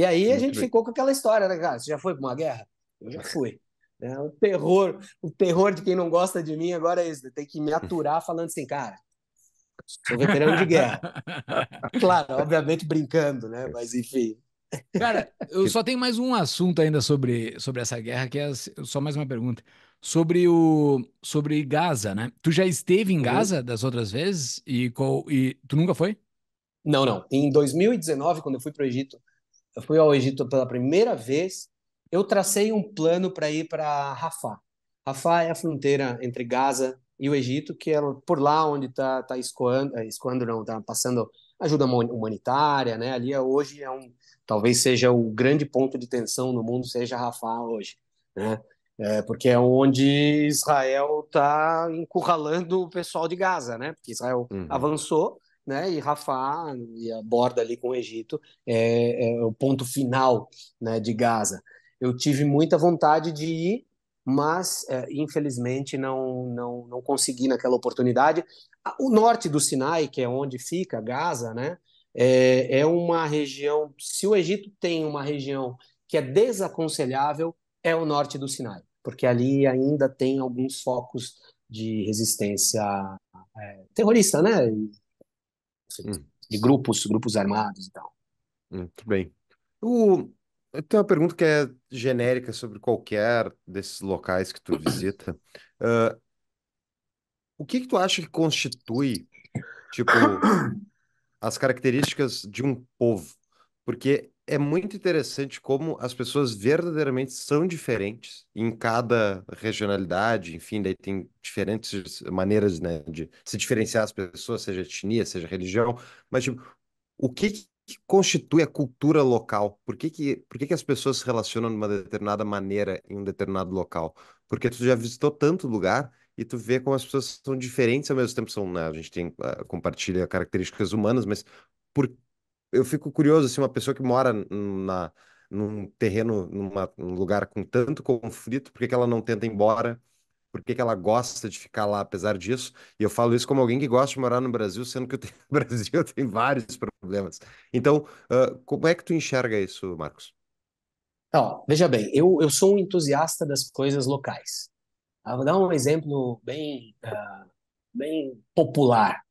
E aí a Muito gente bem. ficou com aquela história, né, cara? Você já foi para uma guerra? Eu já fui. É, o terror, o terror de quem não gosta de mim agora é isso, tem que me aturar falando assim, cara, sou veterano de guerra. Claro, obviamente brincando, né? Mas enfim.
Cara, eu só tenho mais um assunto ainda sobre, sobre essa guerra, que é só mais uma pergunta. Sobre o sobre Gaza, né? Tu já esteve em uhum. Gaza das outras vezes e, qual, e tu nunca foi?
Não, não. Em 2019, quando eu fui para o Egito, eu fui ao Egito pela primeira vez, eu tracei um plano para ir para Rafah. Rafah é a fronteira entre Gaza e o Egito, que é por lá onde está tá escoando, é, escoando não, está passando ajuda humanitária, né? Ali é, hoje é um, talvez seja o grande ponto de tensão no mundo, seja Rafah hoje, né? É, porque é onde Israel está encurralando o pessoal de Gaza, né? Porque Israel uhum. avançou, né? E Rafah e a borda ali com o Egito é, é, o ponto final, né? De Gaza. Eu tive muita vontade de ir, mas é, infelizmente não, não não consegui naquela oportunidade. O norte do Sinai, que é onde fica Gaza, né? É, é uma região. Se o Egito tem uma região que é desaconselhável, é o norte do Sinai porque ali ainda tem alguns focos de resistência é, terrorista, né? Hum. De grupos, grupos armados e tal.
Muito bem. O, eu tenho uma pergunta que é genérica sobre qualquer desses locais que tu visita. Uh, o que que tu acha que constitui, tipo, as características de um povo? Porque é muito interessante como as pessoas verdadeiramente são diferentes em cada regionalidade, enfim, daí tem diferentes maneiras, né, de se diferenciar as pessoas, seja etnia, seja religião, mas tipo, o que, que constitui a cultura local? Por que que, por que que as pessoas se relacionam de uma determinada maneira em um determinado local? Porque tu já visitou tanto lugar e tu vê como as pessoas são diferentes ao mesmo tempo são, né, a gente tem uh, compartilha características humanas, mas por eu fico curioso, assim, uma pessoa que mora na, num terreno, numa, num lugar com tanto conflito, por que que ela não tenta ir embora? Por que que ela gosta de ficar lá apesar disso? E eu falo isso como alguém que gosta de morar no Brasil, sendo que eu tenho, no Brasil eu tenho vários problemas. Então, uh, como é que tu enxerga isso, Marcos?
Ó, veja bem, eu, eu sou um entusiasta das coisas locais. Ah, vou dar um exemplo bem, uh, bem popular.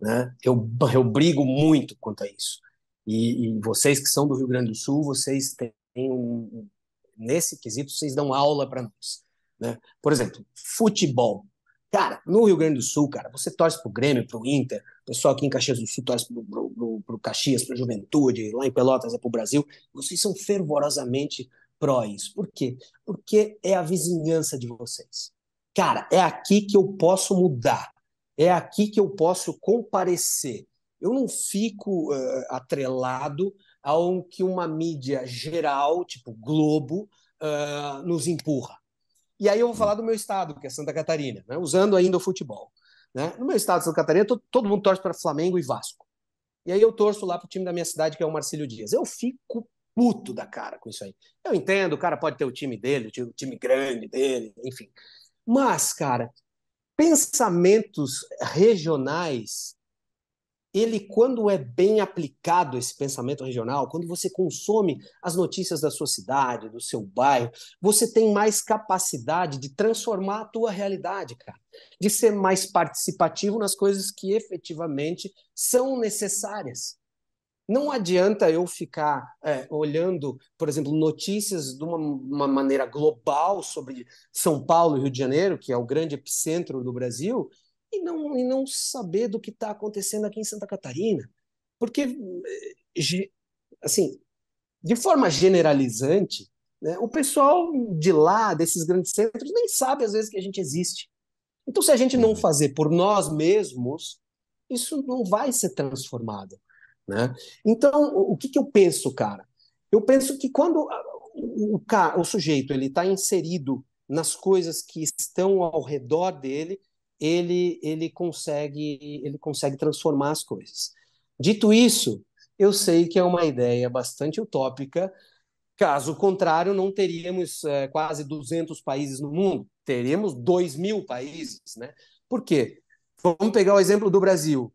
Né? Eu, eu brigo muito quanto a isso. E, e, vocês que são do Rio Grande do Sul, vocês têm um, nesse quesito, vocês dão aula para nós. Né? Por exemplo, futebol. Cara, no Rio Grande do Sul, cara, você torce pro Grêmio, pro Inter, o pessoal aqui em Caxias do Sul torce pro, pro, pro, pro Caxias, Juventude, lá em Pelotas é pro Brasil. Vocês são fervorosamente pró isso. Por quê? Porque é a vizinhança de vocês. Cara, é aqui que eu posso mudar. É aqui que eu posso comparecer eu não fico uh, atrelado ao que uma mídia geral, tipo Globo, uh, nos empurra. E aí eu vou falar do meu estado, que é Santa Catarina, né? usando ainda o futebol. Né? No meu estado Santa Catarina, todo, todo mundo torce para Flamengo e Vasco. E aí eu torço lá para o time da minha cidade, que é o Marcílio Dias. Eu fico puto da cara com isso aí. Eu entendo, o cara pode ter o time dele, o time grande dele, enfim. Mas, cara, pensamentos regionais ele, quando é bem aplicado esse pensamento regional, quando você consome as notícias da sua cidade, do seu bairro, você tem mais capacidade de transformar a tua realidade, cara, de ser mais participativo nas coisas que efetivamente são necessárias. Não adianta eu ficar é, olhando, por exemplo, notícias de uma, uma, maneira global sobre São Paulo e Rio de Janeiro, que é o grande epicentro do Brasil, e não, e não saber do que está acontecendo aqui em Santa Catarina. Porque, eh, assim, de forma generalizante, né, o pessoal de lá, desses grandes centros, nem sabe às vezes que a gente existe. Então, se a gente não uhum. fazer por nós mesmos, isso não vai ser transformado. Né? Então, o que, que eu penso, cara? Eu penso que quando o, o, o sujeito ele está inserido nas coisas que estão ao redor dele, ele, ele, consegue, ele consegue transformar as coisas. Dito isso, eu sei que é uma ideia bastante utópica. Caso contrário, não teríamos é, quase 200 países no mundo, teríamos 2 mil países. Né? Por quê? Vamos pegar o exemplo do Brasil.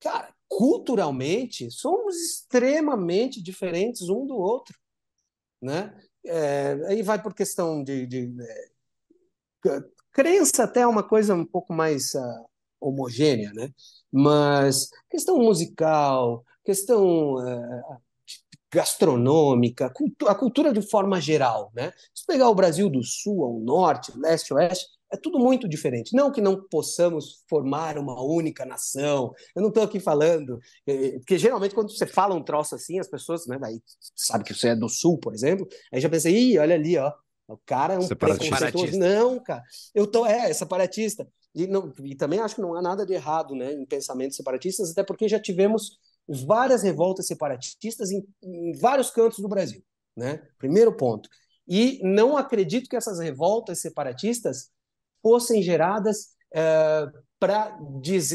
Cara, culturalmente, somos extremamente diferentes um do outro. Né? É, aí vai por questão de, de, de é, Crença até é uma coisa um pouco mais uh, homogênea, né? Mas questão musical, questão uh, gastronômica, a cultura de forma geral, né? Se pegar o Brasil do Sul ao Norte, Leste, Oeste, é tudo muito diferente. Não que não possamos formar uma única nação. Eu não estou aqui falando, eh, porque geralmente quando você fala um troço assim, as pessoas, né, daí sabe que você é do Sul, por exemplo, aí já pensa, ih, olha ali, ó, o cara é um preconceituoso. Não, cara. Eu tô, é, é separatista. E, não, e também acho que não há nada de errado né, em pensamentos separatistas, até porque já tivemos várias revoltas separatistas em, em vários cantos do Brasil, né? Primeiro ponto. E não acredito que essas revoltas separatistas fossem geradas é, para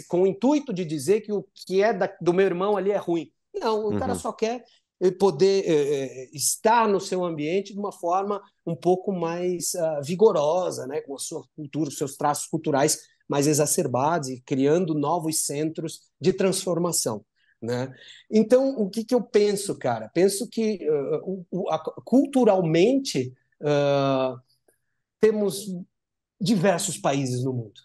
com o intuito de dizer que o que é da, do meu irmão ali é ruim. Não, o uhum. cara só quer poder é, estar no seu ambiente de uma forma um pouco mais uh, vigorosa, né, com a sua cultura, os seus traços culturais mais exacerbados e criando novos centros de transformação. Né? Então, o que, que eu penso, cara? Penso que uh, uh, a, culturalmente uh, temos diversos países no mundo.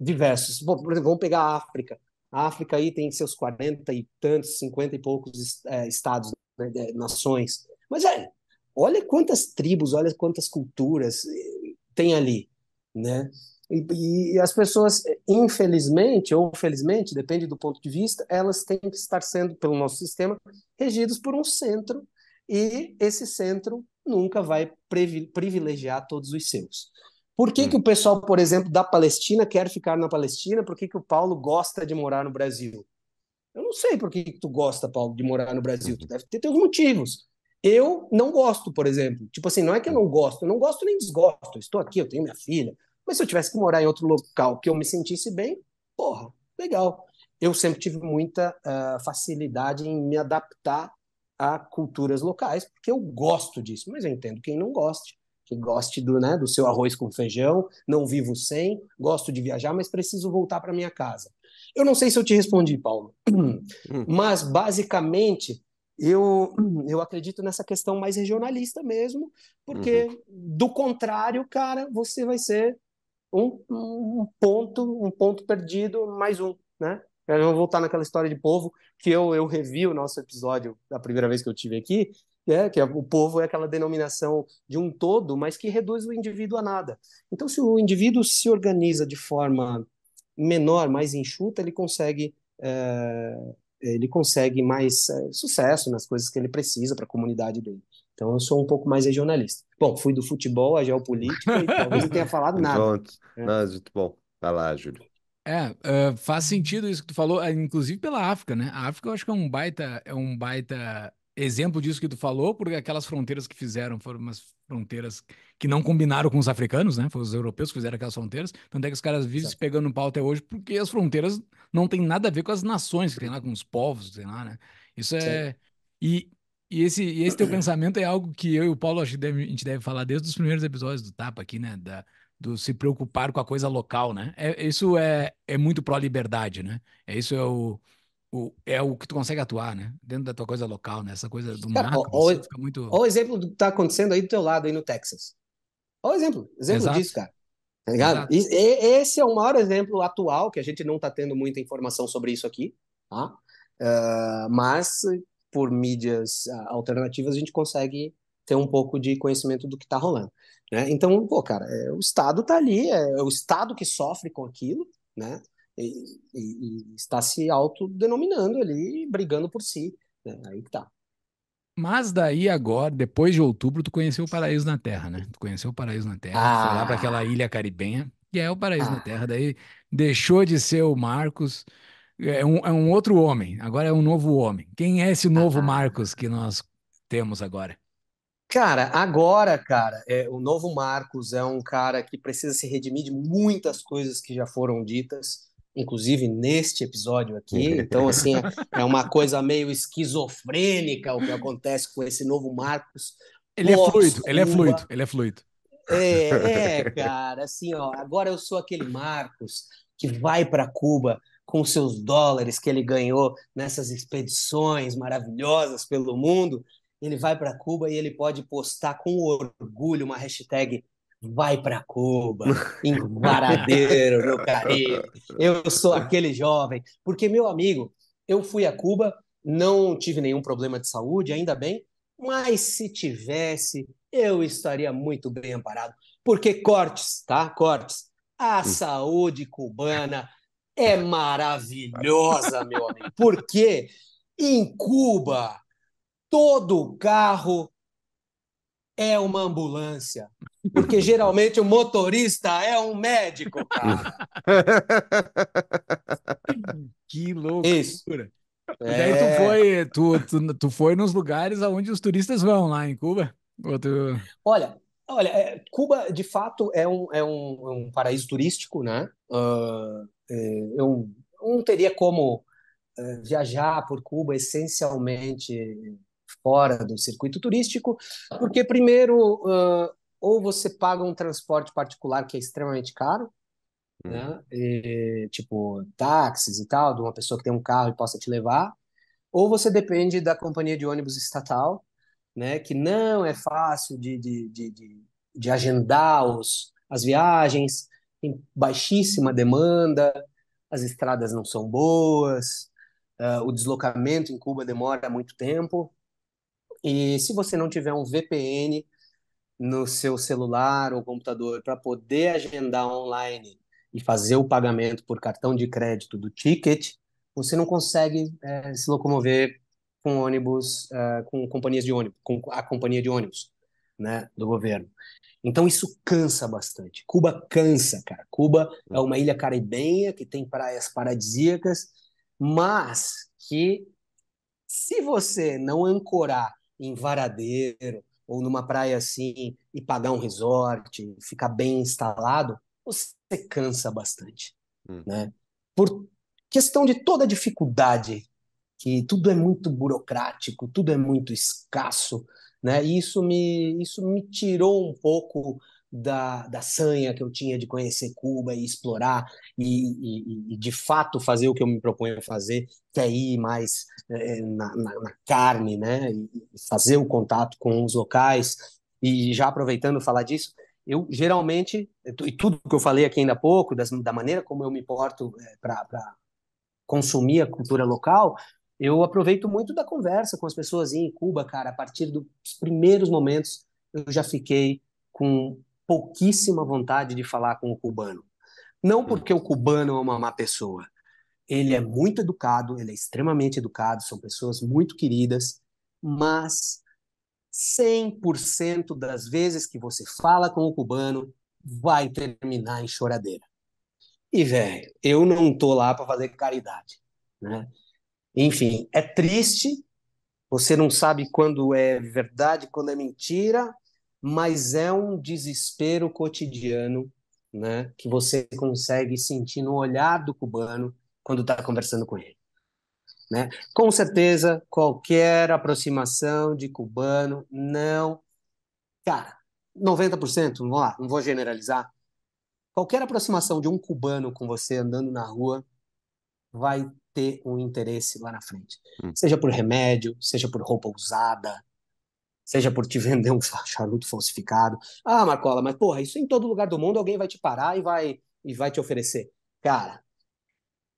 Diversos. Bom, por exemplo, vamos pegar a África. A África aí tem seus 40 e tantos, 50 e poucos é, estados, né, nações. Mas é, olha quantas tribos, olha quantas culturas eh, tem ali, né? E, e, as pessoas, infelizmente ou felizmente, depende do ponto de vista, elas têm que estar sendo, pelo nosso sistema, regidos por um centro, e esse centro nunca vai privilegiar todos os seus. Por que, hum. que o pessoal, por exemplo, da Palestina quer ficar na Palestina? Por que, que o Paulo gosta de morar no Brasil? Eu não sei por que, que tu gosta, Paulo, de morar no Brasil. Tu deve ter teus motivos. Eu não gosto, por exemplo. Tipo assim, não é que eu não gosto, eu não gosto nem desgosto. Eu estou aqui, eu tenho minha filha, mas se eu tivesse que morar em outro local que eu me sentisse bem, porra, legal. Eu sempre tive muita uh, facilidade em me adaptar a culturas locais, porque eu gosto disso, mas eu entendo quem não goste, que goste do, né, do seu arroz com feijão, não vivo sem, gosto de viajar, mas preciso voltar para minha casa. Eu não sei se eu te respondi, Paulo, hum. mas basicamente eu, eu acredito nessa questão mais regionalista mesmo, porque uhum. do contrário, cara, você vai ser um, um ponto, um ponto perdido, mais um, né? Eu vou voltar naquela história de povo que eu, eu revi o nosso episódio da primeira vez que eu tive aqui, é, que o povo é aquela denominação de um todo, mas que reduz o indivíduo a nada. Então, se o indivíduo se organiza de forma menor, mais enxuta, ele consegue é, ele consegue mais é, sucesso nas coisas que ele precisa para a comunidade dele. Então eu sou um pouco mais regionalista. Bom, fui do futebol à geopolítica e talvez não tenha falado nada.
Pronto. É. Não, muito bom. Vai lá, Júlio.
É, uh, faz sentido isso que tu falou, inclusive pela África, né? A África eu acho que é um baita, é um baita exemplo disso que tu falou, porque aquelas fronteiras que fizeram foram umas fronteiras que não combinaram com os africanos, né? Foram os europeus que fizeram aquelas fronteiras. Tanto é que os caras vivem se pegando no pau até hoje, porque as fronteiras não têm nada a ver com as nações que tem lá, com os povos, sei lá, né? Isso é. E, e, esse, e esse teu pensamento é algo que eu e o Paulo acho que deve, a gente deve falar desde os primeiros episódios do Tapa aqui, né? Da, do se preocupar com a coisa local, né? É, isso é, é muito pró-liberdade, né? É isso é o o, é o que tu consegue atuar, né? Dentro da tua coisa local, né? Essa coisa do macro,
ó, fica muito... Olha o exemplo do que tá acontecendo aí do teu lado, aí no Texas. Olha o exemplo, exemplo Exato. disso, cara. Tá ligado? E, esse é o maior exemplo atual, que a gente não tá tendo muita informação sobre isso aqui, tá? Uh, mas por mídias uh, alternativas a gente consegue ter um pouco de conhecimento do que tá rolando. Né? Então, pô, cara, é, o Estado tá ali, é, é o Estado que sofre com aquilo, né? E, e, e está se autodenominando ali, brigando por si. Né? Aí que tá.
Mas daí agora, depois de outubro, tu conheceu o paraíso na Terra, né? Tu conheceu o paraíso na Terra, ah. foi lá para aquela ilha caribenha, e é o paraíso ah. na Terra. Daí deixou de ser o Marcos, é um, é um outro homem, agora é um novo homem. Quem é esse novo ah. Marcos que nós temos agora?
Cara, agora, cara, é, o novo Marcos é um cara que precisa se redimir de muitas coisas que já foram ditas inclusive neste episódio aqui. Então, assim, é, é uma coisa meio esquizofrênica o que acontece com esse novo Marcos.
Ele é fluido, ele é fluido, ele é fluido.
É, é, cara, assim, ó, agora eu sou aquele Marcos que vai para Cuba com seus dólares que ele ganhou nessas expedições maravilhosas pelo mundo. Ele vai para Cuba e ele pode postar com orgulho uma hashtag vai para Cuba, em Varadeiro, no Caribe. Eu sou aquele jovem. Porque, meu amigo, eu fui a Cuba, não tive nenhum problema de saúde, ainda bem, mas se tivesse, eu estaria muito bem amparado. Porque cortes, tá? Cortes. A hum. saúde cubana é maravilhosa, meu amigo. Porque em Cuba, todo carro é uma ambulância. Porque geralmente o motorista é um médico, cara.
que loucura. Isso. É... Daí tu foi, tu, tu, tu foi nos lugares aonde os turistas vão lá em Cuba? Tu...
Olha, olha, é, Cuba de fato é um, é um, é um paraíso turístico, né? Uh, eu não teria como uh, viajar por Cuba essencialmente fora do circuito turístico, porque primeiro uh, ou você paga um transporte particular que é extremamente caro, hum. né? E, tipo táxis e tal, de uma pessoa que tem um carro e possa te levar, ou você depende da companhia de ônibus estatal, né? Que não é fácil de, de, de, de, de agendar os, as viagens, tem baixíssima demanda, as estradas não são boas, uh, o deslocamento em Cuba demora muito tempo. E se você não tiver um VPN no seu celular ou computador para poder agendar online e fazer o pagamento por cartão de crédito do ticket, você não consegue é, se locomover com ônibus, é, com companhias de ônibus, com a companhia de ônibus, né, do governo. Então isso cansa bastante. Cuba cansa, cara. Cuba é uma ilha caribenha que tem praias paradisíacas, mas que se você não ancorar em Varadeiro ou numa praia assim e pagar um resort, ficar bem instalado, você cansa bastante, hum. né? Por questão de toda a dificuldade, que tudo é muito burocrático, tudo é muito escasso, né? E isso me isso me tirou um pouco da, da sanha que eu tinha de conhecer Cuba e explorar e, e, e de fato fazer o que eu me proponho a fazer, que é ir mais é, na, na, na, carne, né? E fazer o contato com os locais. E já aproveitando falar disso, eu geralmente, e tudo que eu falei aqui ainda há pouco, das, da maneira como eu me porto é, para consumir a cultura local, eu aproveito muito da conversa com as pessoas em Cuba, cara. A partir dos primeiros momentos, eu já fiquei com pouquíssima vontade de falar com o cubano. Não porque o cubano é uma má pessoa. Ele é muito educado, ele é extremamente educado, são pessoas muito queridas, mas 100% das vezes que você fala com o cubano vai terminar em choradeira. E, velho, eu não tô lá para fazer caridade, né? Enfim, é triste, você não sabe quando é verdade, quando é mentira, mas é um desespero cotidiano, né, que você consegue sentir no olhar do cubano quando está conversando com ele. Né? Com certeza, qualquer aproximação de cubano não. Cara, 90%, vamos lá, não vou generalizar. Qualquer aproximação de um cubano com você andando na rua vai ter um interesse lá na frente. Hum. Seja por remédio, seja por roupa usada, seja por te vender um charuto falsificado. Ah, Marcola, mas porra, isso em todo lugar do mundo alguém vai te parar e vai e vai te oferecer. Cara,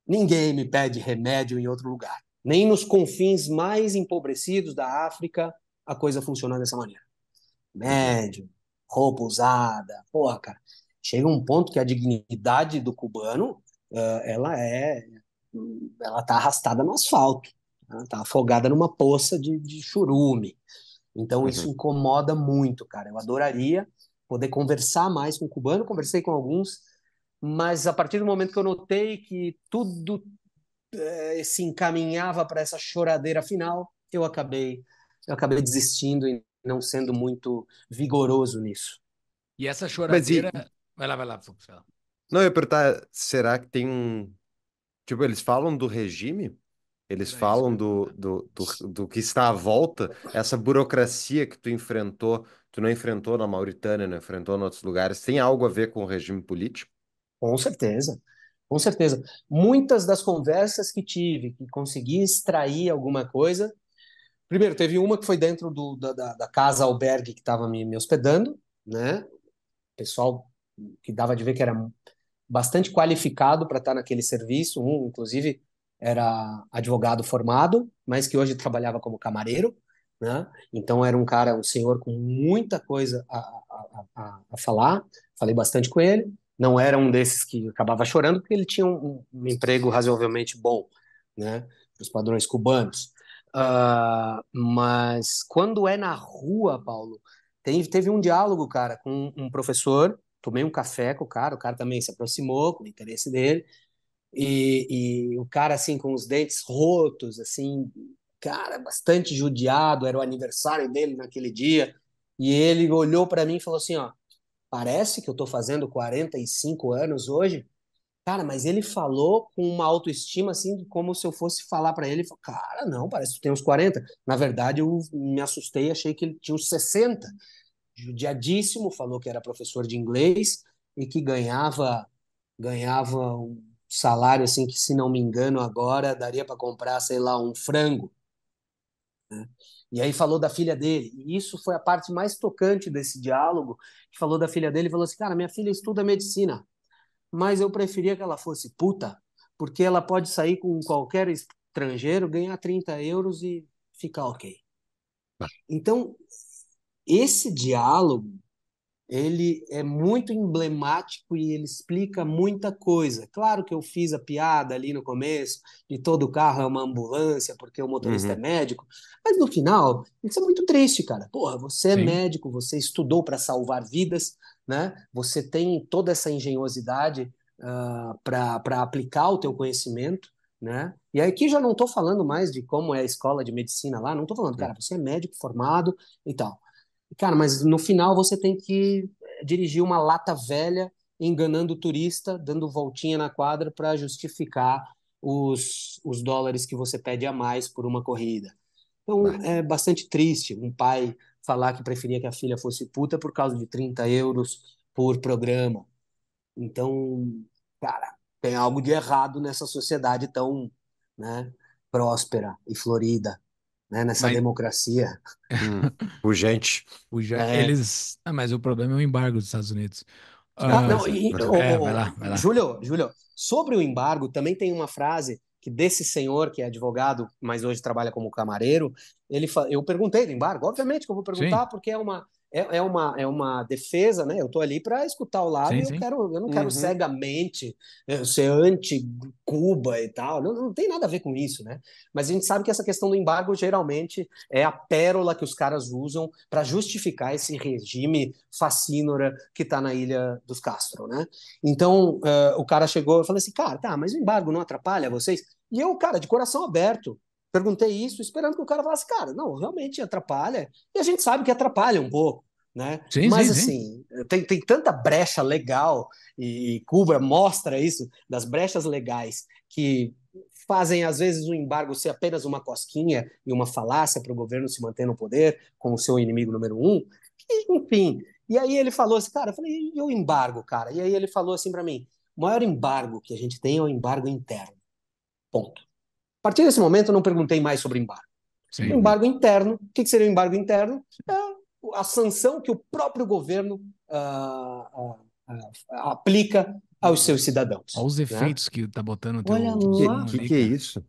ninguém me pede remédio em outro lugar. Nem nos confins mais empobrecidos da África a coisa funciona dessa maneira. Médio, roupa usada, porra, cara. Chega um ponto que a dignidade do cubano, uh, ela é, ela tá arrastada no asfalto, ela tá afogada numa poça de, de churume. Então uhum. isso incomoda muito, cara. Eu adoraria poder conversar mais com o cubano, conversei com alguns, mas a partir do momento que eu notei que tudo é, se encaminhava para essa choradeira final, eu acabei eu acabei desistindo e não sendo muito vigoroso nisso.
E essa choradeira, e... vai lá, vai lá,
Não, eu ia perguntar, será que tem um tipo eles falam do regime? Eles é falam do, do, do, do, que está à volta, essa burocracia que tu enfrentou, tu não enfrentou na Mauritânia, não enfrentou em outros lugares, tem algo a ver com o regime político?
Com certeza, com certeza. Muitas das conversas que tive, que consegui extrair alguma coisa. Primeiro, teve uma que foi dentro do, da, da casa albergue que estava me, me hospedando, né? Pessoal que dava de ver que era bastante qualificado para estar naquele serviço, um, inclusive era advogado formado, mas que hoje trabalhava como camareiro, né? Então era um cara, um senhor com muita coisa a, a, a, a falar. Falei bastante com ele. Não era um desses que acabava chorando, porque ele tinha um, um emprego razoavelmente bom, né? Para os padrões cubanos. Uh, mas quando é na rua, Paulo, tem, teve um diálogo, cara, com um professor. Tomei um café com o cara, o cara também se aproximou com o interesse dele e, e o cara assim com os dentes rotos, assim, cara, bastante judiado, era o aniversário dele naquele dia, e ele olhou para mim e falou assim, ó, parece que eu tô fazendo 45 anos hoje, Cara, mas ele falou com uma autoestima assim, como se eu fosse falar para ele, cara, não, parece que tem uns 40. Na verdade, eu me assustei, achei que ele tinha uns 60. Judiadíssimo, falou que era professor de inglês e que ganhava ganhava salário assim que, se não me engano, agora daria para comprar, sei lá, um frango. Né? E aí falou da filha dele. E isso foi a parte mais tocante desse diálogo, que falou da filha dele, falou assim: "Cara, minha filha estuda medicina mas eu preferia que ela fosse puta, porque ela pode sair com qualquer estrangeiro, ganhar 30 euros e ficar ok. Então, esse diálogo ele é muito emblemático e ele explica muita coisa. Claro que eu fiz a piada ali no começo, de todo carro é uma ambulância, porque o motorista é uhum. é médico, mas no final, isso é muito triste, cara. Porra, você é Sim. médico, você estudou para salvar vidas, né? Você tem toda essa engenhosidade uh, ah, para aplicar o teu conhecimento, né? E aqui já não estou falando mais de como é a escola de medicina lá, não estou falando, cara, você é médico formado e tal. Cara, mas no final você tem que dirigir uma lata velha, enganando o turista, dando voltinha na quadra para justificar os, os dólares que você pede a mais por uma corrida. Então é bastante triste um pai falar que preferia que a filha fosse puta por causa de 30 euros por programa. Então, cara, tem algo de errado nessa sociedade tão né, próspera e florida né, nessa mas... democracia.
Hum, urgente.
É. Eles. Ah, mas o problema é o embargo dos Estados Unidos.
Ah, não, e, é, vai lá, vai lá. Júlio, Júlio, sobre o embargo, também tem uma frase que desse senhor que é advogado, mas hoje trabalha como camareiro, ele eu perguntei do embargo, obviamente que eu vou perguntar Sim. porque é uma é, é, uma, é uma defesa, né? Eu estou ali para escutar o lado sim, e eu, sim. quero, eu não quero uhum. cegamente eh, ser anti-Cuba e tal. Não, não tem nada a ver com isso, né? Mas a gente sabe que essa questão do embargo geralmente é a pérola que os caras usam para justificar esse regime fascínora que está na ilha dos Castro, né? Então uh, o cara chegou e falou assim: cara, tá, mas o embargo não atrapalha vocês? E eu, cara, de coração aberto, Perguntei isso esperando que o cara falasse, cara, não, realmente atrapalha. E a gente sabe que atrapalha um pouco, né? Sim, Mas sim, assim, sim. Tem, tem tanta brecha legal, e, Cuba mostra isso, das brechas legais, que fazem, às vezes, o embargo ser apenas uma cosquinha e uma falácia para o governo se manter no poder com o seu inimigo número um. E, enfim. E aí ele falou assim, cara, eu falei, e o embargo, cara? E aí ele falou assim para mim: o maior embargo que a gente tem é o embargo interno. Ponto. A partir desse momento, eu não perguntei mais sobre embargo. Sim. Embargo interno. O que seria o embargo interno? É a sanção que o próprio governo uh, uh, uh, aplica aos seus cidadãos.
Olha os né? efeitos né? que está botando.
Teu, Olha lá. O que, que, é isso?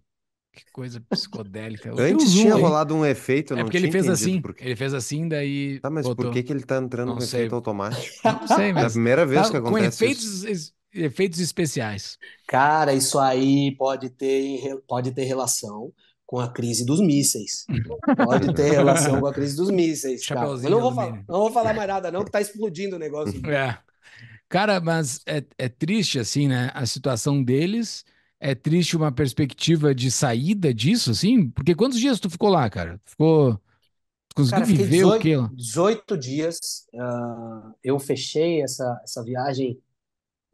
Que coisa psicodélica.
Antes tinha aí. rolado um efeito,
não É porque ele fez assim. Porque... Ele fez assim, daí.
Tá, mas
botou...
por que, que ele está entrando não com sei. efeito automático?
Não sei, mas.
É a primeira vez tá, que acontece.
Com efeitos isso efeitos especiais.
Cara, isso aí pode ter, pode ter relação com a crise dos mísseis. Pode ter relação com a crise dos mísseis. Cara. Eu não vou, falar, não vou falar mais nada, não, que tá explodindo o negócio.
É. Cara, mas é, é triste, assim, né? A situação deles. É triste uma perspectiva de saída disso, assim? Porque quantos dias tu ficou lá, cara? Ficou. Conseguiu cara, viver 18, o quê?
18 dias. Uh, eu fechei essa, essa viagem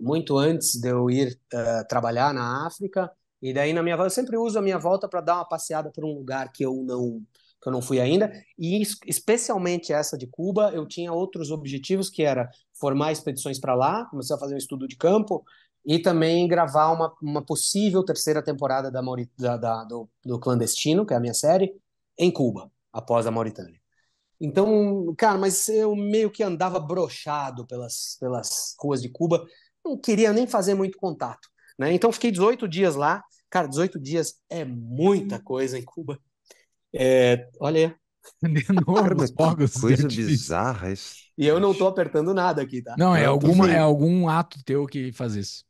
muito antes de eu ir uh, trabalhar na África. E daí na minha eu sempre uso a minha volta para dar uma passeada por um lugar que eu não que eu não fui ainda. E especialmente essa de Cuba, eu tinha outros objetivos que era formar expedições para lá, começar a fazer um estudo de campo e também gravar uma, uma possível terceira temporada da, da, da do, do Clandestino, que é a minha série, em Cuba, após a Mauritânia. Então, cara, mas eu meio que andava brochado pelas, pelas ruas de Cuba, não queria nem fazer muito contato. Né? Então fiquei 18 dias lá. Cara, 18 dias é muita coisa em Cuba. É, olha.
De novo, fogos
coisa bizarra isso.
E eu não tô apertando nada aqui, tá?
Não, é, alguma, é algum ato teu que faz isso.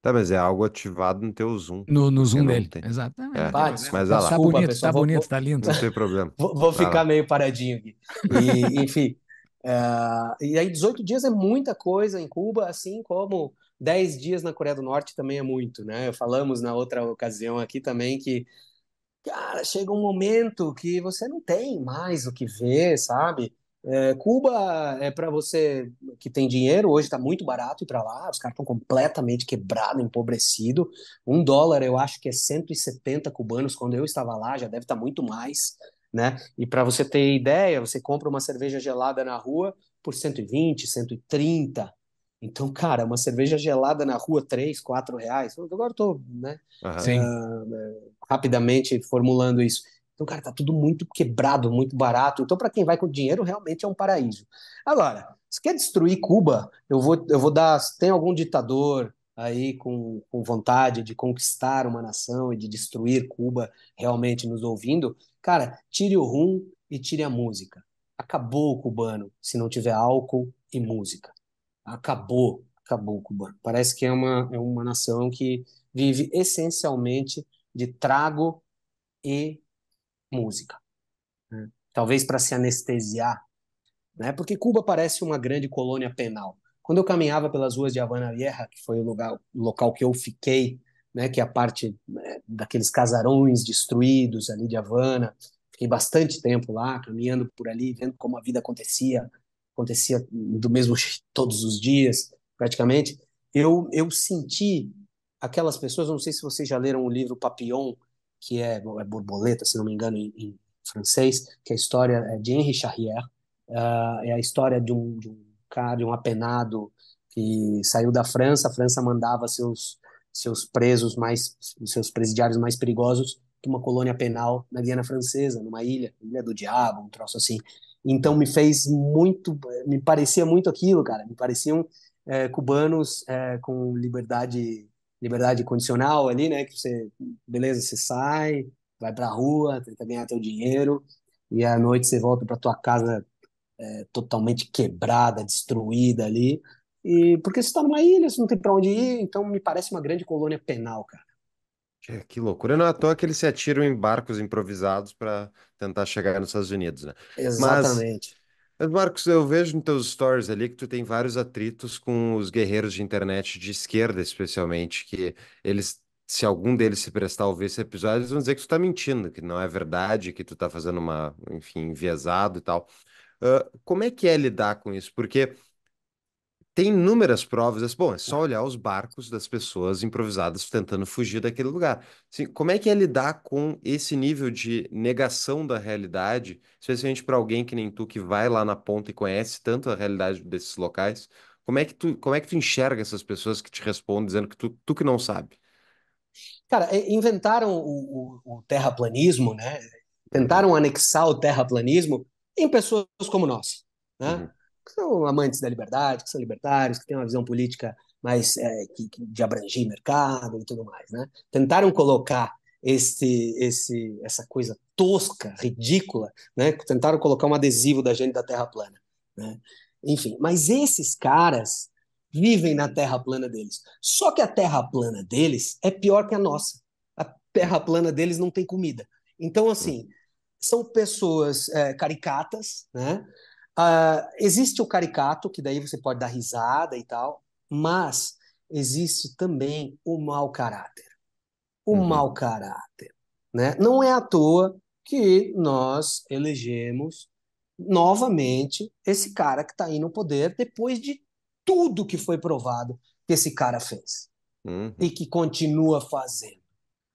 Tá, mas é algo ativado no teu Zoom.
No, no Zoom dele, exato.
É, mas, mas lá.
Tá bonito, pessoal, tá vou, bonito, tá lindo.
Não tem problema.
Vou, vou ficar lá. meio paradinho aqui. E, enfim, é, e aí 18 dias é muita coisa em Cuba, assim como Dez dias na Coreia do Norte também é muito, né? Falamos na outra ocasião aqui também que, cara, chega um momento que você não tem mais o que ver, sabe? É, Cuba é para você que tem dinheiro, hoje está muito barato ir para lá, os caras estão completamente quebrados, empobrecidos. Um dólar eu acho que é 170 cubanos, quando eu estava lá, já deve estar tá muito mais, né? E para você ter ideia, você compra uma cerveja gelada na rua por 120, 130. Então, cara, uma cerveja gelada na rua, 3, 4 reais. Agora estou né, uh, rapidamente formulando isso. Então, cara, tá tudo muito quebrado, muito barato. Então, para quem vai com dinheiro, realmente é um paraíso. Agora, se quer destruir Cuba, eu vou, eu vou dar. Tem algum ditador aí com, com vontade de conquistar uma nação e de destruir Cuba realmente nos ouvindo? Cara, tire o rum e tire a música. Acabou o cubano se não tiver álcool e música. Acabou, acabou o cubano. Parece que é uma, é uma nação que vive essencialmente de trago e música. Né? Talvez para se anestesiar, né? porque Cuba parece uma grande colônia penal. Quando eu caminhava pelas ruas de Havana Vieja, que foi o, lugar, o local que eu fiquei, né, que é a parte né, daqueles casarões destruídos ali de Havana, fiquei bastante tempo lá, caminhando por ali, vendo como a vida acontecia, acontecia do mesmo jeito todos os dias, praticamente. Eu, eu senti aquelas pessoas, não sei se vocês já leram o livro Papillon, que é, é borboleta, se não me engano, em, em francês, que é a história é de Henri Charrière, uh, é a história de um, de um cara, de um apenado que saiu da França, a França mandava seus seus presos mais, seus presidiários mais perigosos para uma colônia penal na Guiana Francesa, numa ilha, Ilha do Diabo, um troço assim. Então me fez muito, me parecia muito aquilo, cara. Me pareciam é, cubanos é, com liberdade liberdade condicional ali, né? Que você, beleza, você sai, vai pra rua, tenta ganhar teu dinheiro, e à noite você volta para tua casa é, totalmente quebrada, destruída ali. E porque você está numa ilha, você não tem para onde ir, então me parece uma grande colônia penal, cara.
Que, que loucura, não é à toa que eles se atiram em barcos improvisados para tentar chegar nos Estados Unidos, né?
Exatamente.
Mas mas, Marcos, eu vejo nos teus stories ali que tu tem vários atritos com os guerreiros de internet de esquerda, especialmente, que eles, se algum deles se prestar a ouvir esse episódio, eles vão dizer que tu tá mentindo, que não é verdade, que tu tá fazendo uma, enfim, enviesado e tal. Uh, como é que é lidar com isso? Porque tem inúmeras provas. Bom, é só olhar os barcos das pessoas improvisadas tentando fugir daquele lugar. Assim, como é que é lidar com esse nível de negação da realidade, especialmente para alguém que nem tu, que vai lá na ponta e conhece tanto a realidade desses locais? Como é que tu, como é que tu enxerga essas pessoas que te respondem dizendo que tu, tu que não sabe?
Cara, inventaram o, o, o terraplanismo, né? Tentaram uhum. anexar o terraplanismo em pessoas como nós, né? Uhum que são amantes da liberdade, que são libertários, que têm uma visão política mais é, que, de abranger mercado e tudo mais, né? Tentaram colocar esse, esse, essa coisa tosca, ridícula, né? Tentaram colocar um adesivo da gente da Terra plana, né? Enfim, mas esses caras vivem na Terra plana deles. Só que a Terra plana deles é pior que a nossa. A Terra plana deles não tem comida. Então, assim, são pessoas é, caricatas, né? Uh, existe o caricato, que daí você pode dar risada e tal, mas existe também o mau caráter. O uhum. mau caráter. Né? Não é à toa que nós elegemos novamente esse cara que está aí no poder depois de tudo que foi provado que esse cara fez uhum. e que continua fazendo.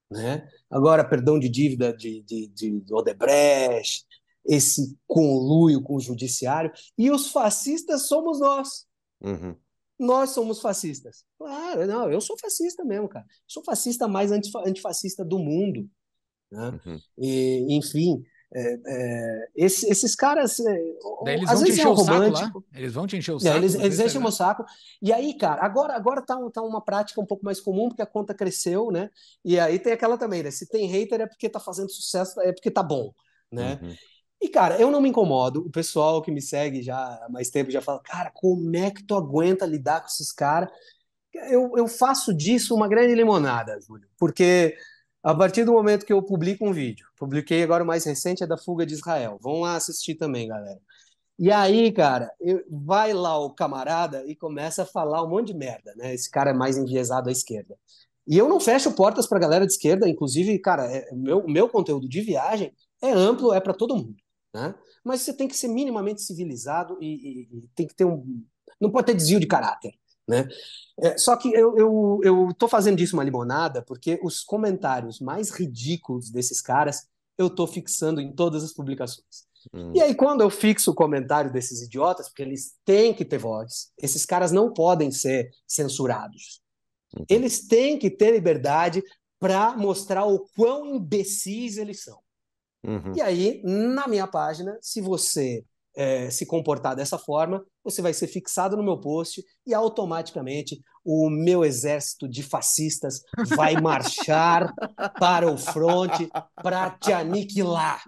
Né? Agora, perdão de dívida de, de, de Odebrecht, esse conluio com o judiciário, e os fascistas somos nós.
Uhum.
Nós somos fascistas. Claro, não, eu sou fascista mesmo, cara. Sou fascista mais antifascista do mundo. Né? Uhum. E, enfim, é, é, esses, esses, caras. É,
eles às vão vezes te encher é o romântico. Lá? Eles vão te encher o saco.
eles, eles enchem o saco. E aí, cara, agora, agora tá, tá uma prática um pouco mais comum, porque a conta cresceu, né? E aí tem aquela também, né? Se tem hater é porque tá fazendo sucesso, é porque tá bom. Né? Uhum. E, cara, eu não me incomodo. O pessoal que me segue já há mais tempo já fala, cara, como é que tu aguenta lidar com esses caras? Eu, eu faço disso uma grande limonada, Júlio, porque a partir do momento que eu publico um vídeo, publiquei agora o mais recente, é da fuga de Israel. Vão lá assistir também, galera. E aí, cara, eu, vai lá o camarada e começa a falar um monte de merda, né? Esse cara é mais enviesado à esquerda. E eu não fecho portas para a galera de esquerda, inclusive, cara, é, meu, meu conteúdo de viagem é amplo, é para todo mundo, né? Mas você tem que ser minimamente civilizado e, e, e, tem que ter um. Não pode ter desvio de caráter, né? É, só que eu, eu, eu fazendo disso uma limonada porque os comentários mais ridículos desses caras eu tô fixando em todas as publicações. Hum. E aí, quando eu fixo o comentário desses idiotas, porque eles têm que ter voz, esses caras não podem ser censurados. Eles têm que ter liberdade para mostrar o quão imbecis eles são. Uhum. E aí, na minha página, se você é, se comportar dessa forma, você vai ser fixado no meu post e automaticamente o meu exército de fascistas vai marchar para o fronte para te aniquilar.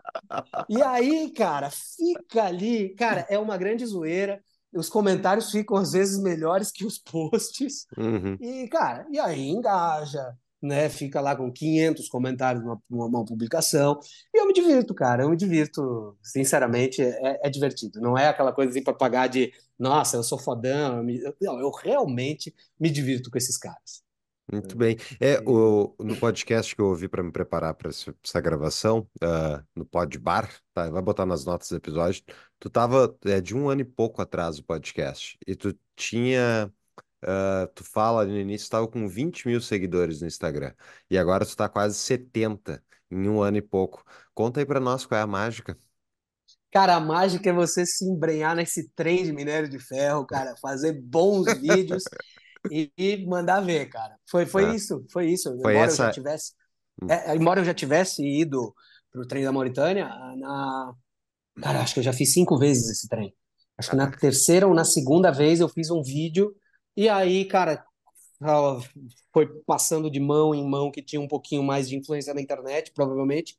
E aí, cara, fica ali, cara, é uma grande zoeira. Os comentários ficam às vezes melhores que os posts. Uhum. E, cara, e aí engaja, né? Fica lá com 500 comentários numa, numa, publicação. E eu me divirto, cara. Eu me divirto. Sinceramente, é, é divertido. Não é aquela coisa assim para pagar de, nossa, eu sou fodão. Eu, me... Não, eu realmente me divirto com esses caras.
Muito bem. É, o, no podcast que eu ouvi para me preparar para essa gravação, uh, no Podbar, tá? Vai botar nas notas do episódio. Tu tava é, de um ano e pouco atrás o podcast, e tu tinha Uh, tu fala no início, estava com 20 mil seguidores no Instagram. E agora tu está quase 70 em um ano e pouco. Conta aí para nós qual é a mágica.
Cara, a mágica é você se embrenhar nesse trem de minério de ferro, cara, fazer bons vídeos e, e, mandar ver, cara. Foi, foi ah. isso, foi isso. Foi embora essa... eu já tivesse, hum. é, embora eu já tivesse ido pro trem da Mauritânia, na, cara, acho que eu já fiz cinco vezes esse trem. Acho que na terceira ou na segunda vez eu fiz um vídeo e aí, cara, foi passando de mão em mão que tinha um pouquinho mais de influência na internet, provavelmente,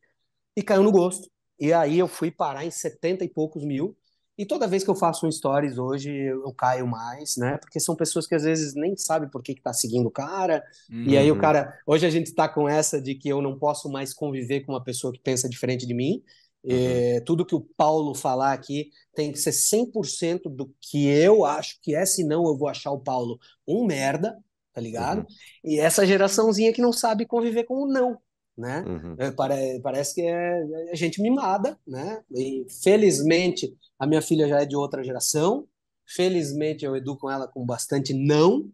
e caiu no gosto. E aí eu fui parar em 70 e poucos mil. E toda vez que eu faço um stories hoje, eu caio mais, né? Porque são pessoas que às vezes nem sabem por que, que tá seguindo o cara. Uhum. E aí o uhum. cara. Hoje a gente tá com essa de que eu não posso mais conviver com uma pessoa que pensa diferente de mim. É, tudo que o Paulo falar aqui tem que ser 100% do que eu acho que é, senão eu vou achar o Paulo um merda, tá ligado? Uhum. E essa geraçãozinha que não sabe conviver com o não, né? Uhum. É, pare, parece que é, é gente mimada, né? E felizmente a minha filha já é de outra geração, felizmente eu educo ela com bastante não,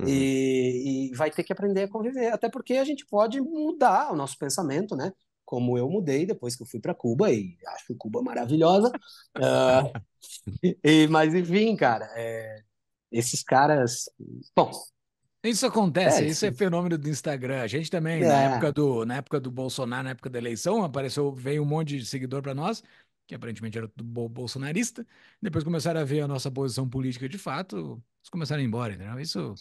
Uhum. E, e, vai ter que aprender a conviver, até porque a gente pode mudar o nosso pensamento, né? Como eu mudei depois que eu fui para Cuba e acho Cuba maravilhosa. uh, e, mas enfim, cara, é, esses caras, bom.
Isso acontece, é, isso é fenômeno do Instagram. A gente também, é. na época do na época do Bolsonaro, na época da eleição, apareceu, veio um monte de seguidor para nós, que aparentemente era tudo bolsonarista. Depois começaram a ver a nossa posição política de fato, eles começaram a ir embora, entendeu? Isso,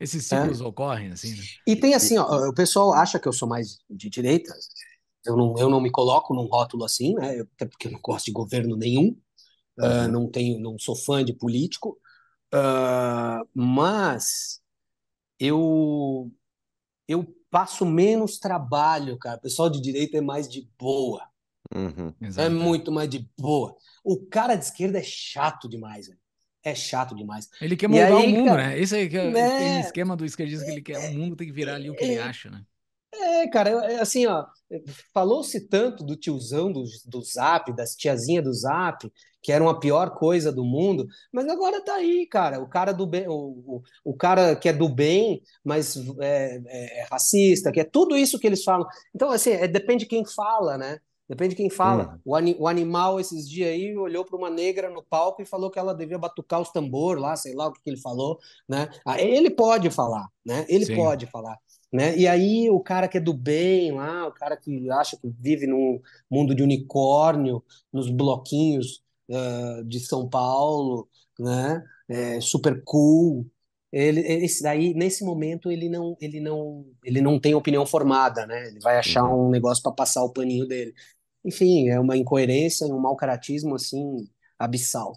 esses ciclos é. ocorrem, assim. Né?
E tem assim, ó, o pessoal acha que eu sou mais de direita, eu não, eu não me coloco num rótulo assim, né? Até porque eu não gosto de governo nenhum, uh, não tenho, não sou fã de político, uh, mas eu eu passo menos trabalho, cara. O pessoal de direita é mais de boa. Uhum. É muito mais de boa. O cara de esquerda é chato demais, velho. É chato demais.
Ele quer mudar aí, o mundo, cara, né? Esse aí que é, né? esquema do esquerdista que ele quer. O mundo tem que virar ali o que ele acha, né?
É, cara, é assim, ó, falou-se tanto do tiozão do, do Zap, das tiazinhas do Zap, que era uma pior coisa do mundo, mas agora tá aí, cara, o cara do bem, o, o, o cara que é do bem, mas é, é, é, racista, que é tudo isso que eles falam. Então, assim, é, depende de quem fala, né? Depende de quem fala. Hum. O, ani, o animal, esses dias aí, olhou para uma negra no palco e falou que ela devia batucar os tambor lá, sei lá o que, que ele falou, né? Ah, ele pode falar, né? Ele Sim. pode falar. Né? E aí o cara que é do bem lá, o cara que acha que vive num mundo de unicórnio, nos bloquinhos uh, de São Paulo, né? É, super cool. Ele, esse daí, nesse momento, ele não, ele não, ele não tem opinião formada, né? Ele vai achar uhum. um negócio para passar o paninho dele. Enfim, é uma incoerência, um mau caratismo assim abissal.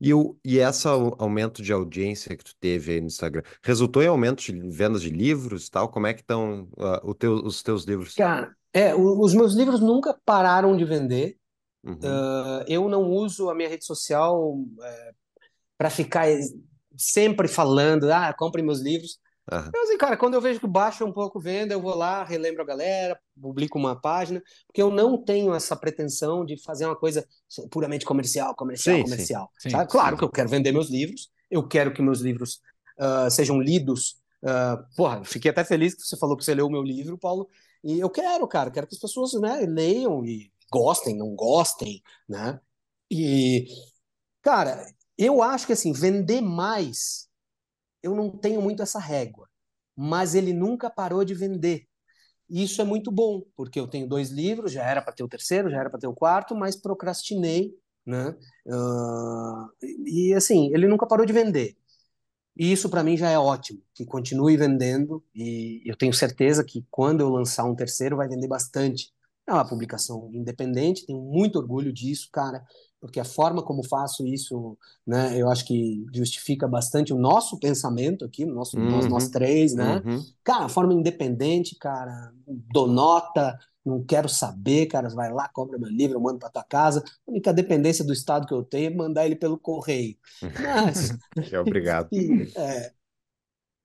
E, o, e esse aumento de audiência que tu teve aí no Instagram, resultou em aumento de vendas de livros e tal? Como é que estão uh, teu, os teus livros?
Cara, é, os meus livros nunca pararam de vender.
Uhum.
Uh, eu não uso a minha rede social é, para ficar sempre falando, ah, compre meus livros. Assim, cara, quando eu vejo que baixa um pouco venda, eu vou lá, relembro a galera, publico uma página, porque eu não tenho essa pretensão de fazer uma coisa puramente comercial, comercial,
Sim, sim.
comercial.
Sim,
sabe? Claro
sim.
que eu quero vender meus livros, eu quero que meus livros ah, sejam lidos. ah, porra, fiquei até feliz que você falou que você leu o meu livro, Paulo, e eu quero, cara, quero que as pessoas, né, leiam e gostem, não gostem, né? E, cara, eu acho que assim, vender mais eu não tenho muito essa régua, mas ele nunca parou de vender. Isso é muito bom, porque eu tenho dois livros, já era para ter o terceiro, já era para ter o quarto, mas procrastinei, né? Ah, e assim, ele nunca parou de vender. E isso para mim já é ótimo, que continue vendendo, e eu tenho certeza que quando eu lançar um terceiro vai vender bastante. É uma publicação independente, tenho muito orgulho disso, cara, porque a forma como faço isso, né, eu acho que justifica bastante o nosso pensamento aqui, nosso, nós,
Uhum.
nós três, né?
Uhum.
Cara, forma independente, cara, dou nota, não quero saber, cara, vai lá, compra meu livro, eu mando para tua casa. A única dependência do estado que eu tenho é mandar ele pelo correio. Mas,
É, Obrigado.
é,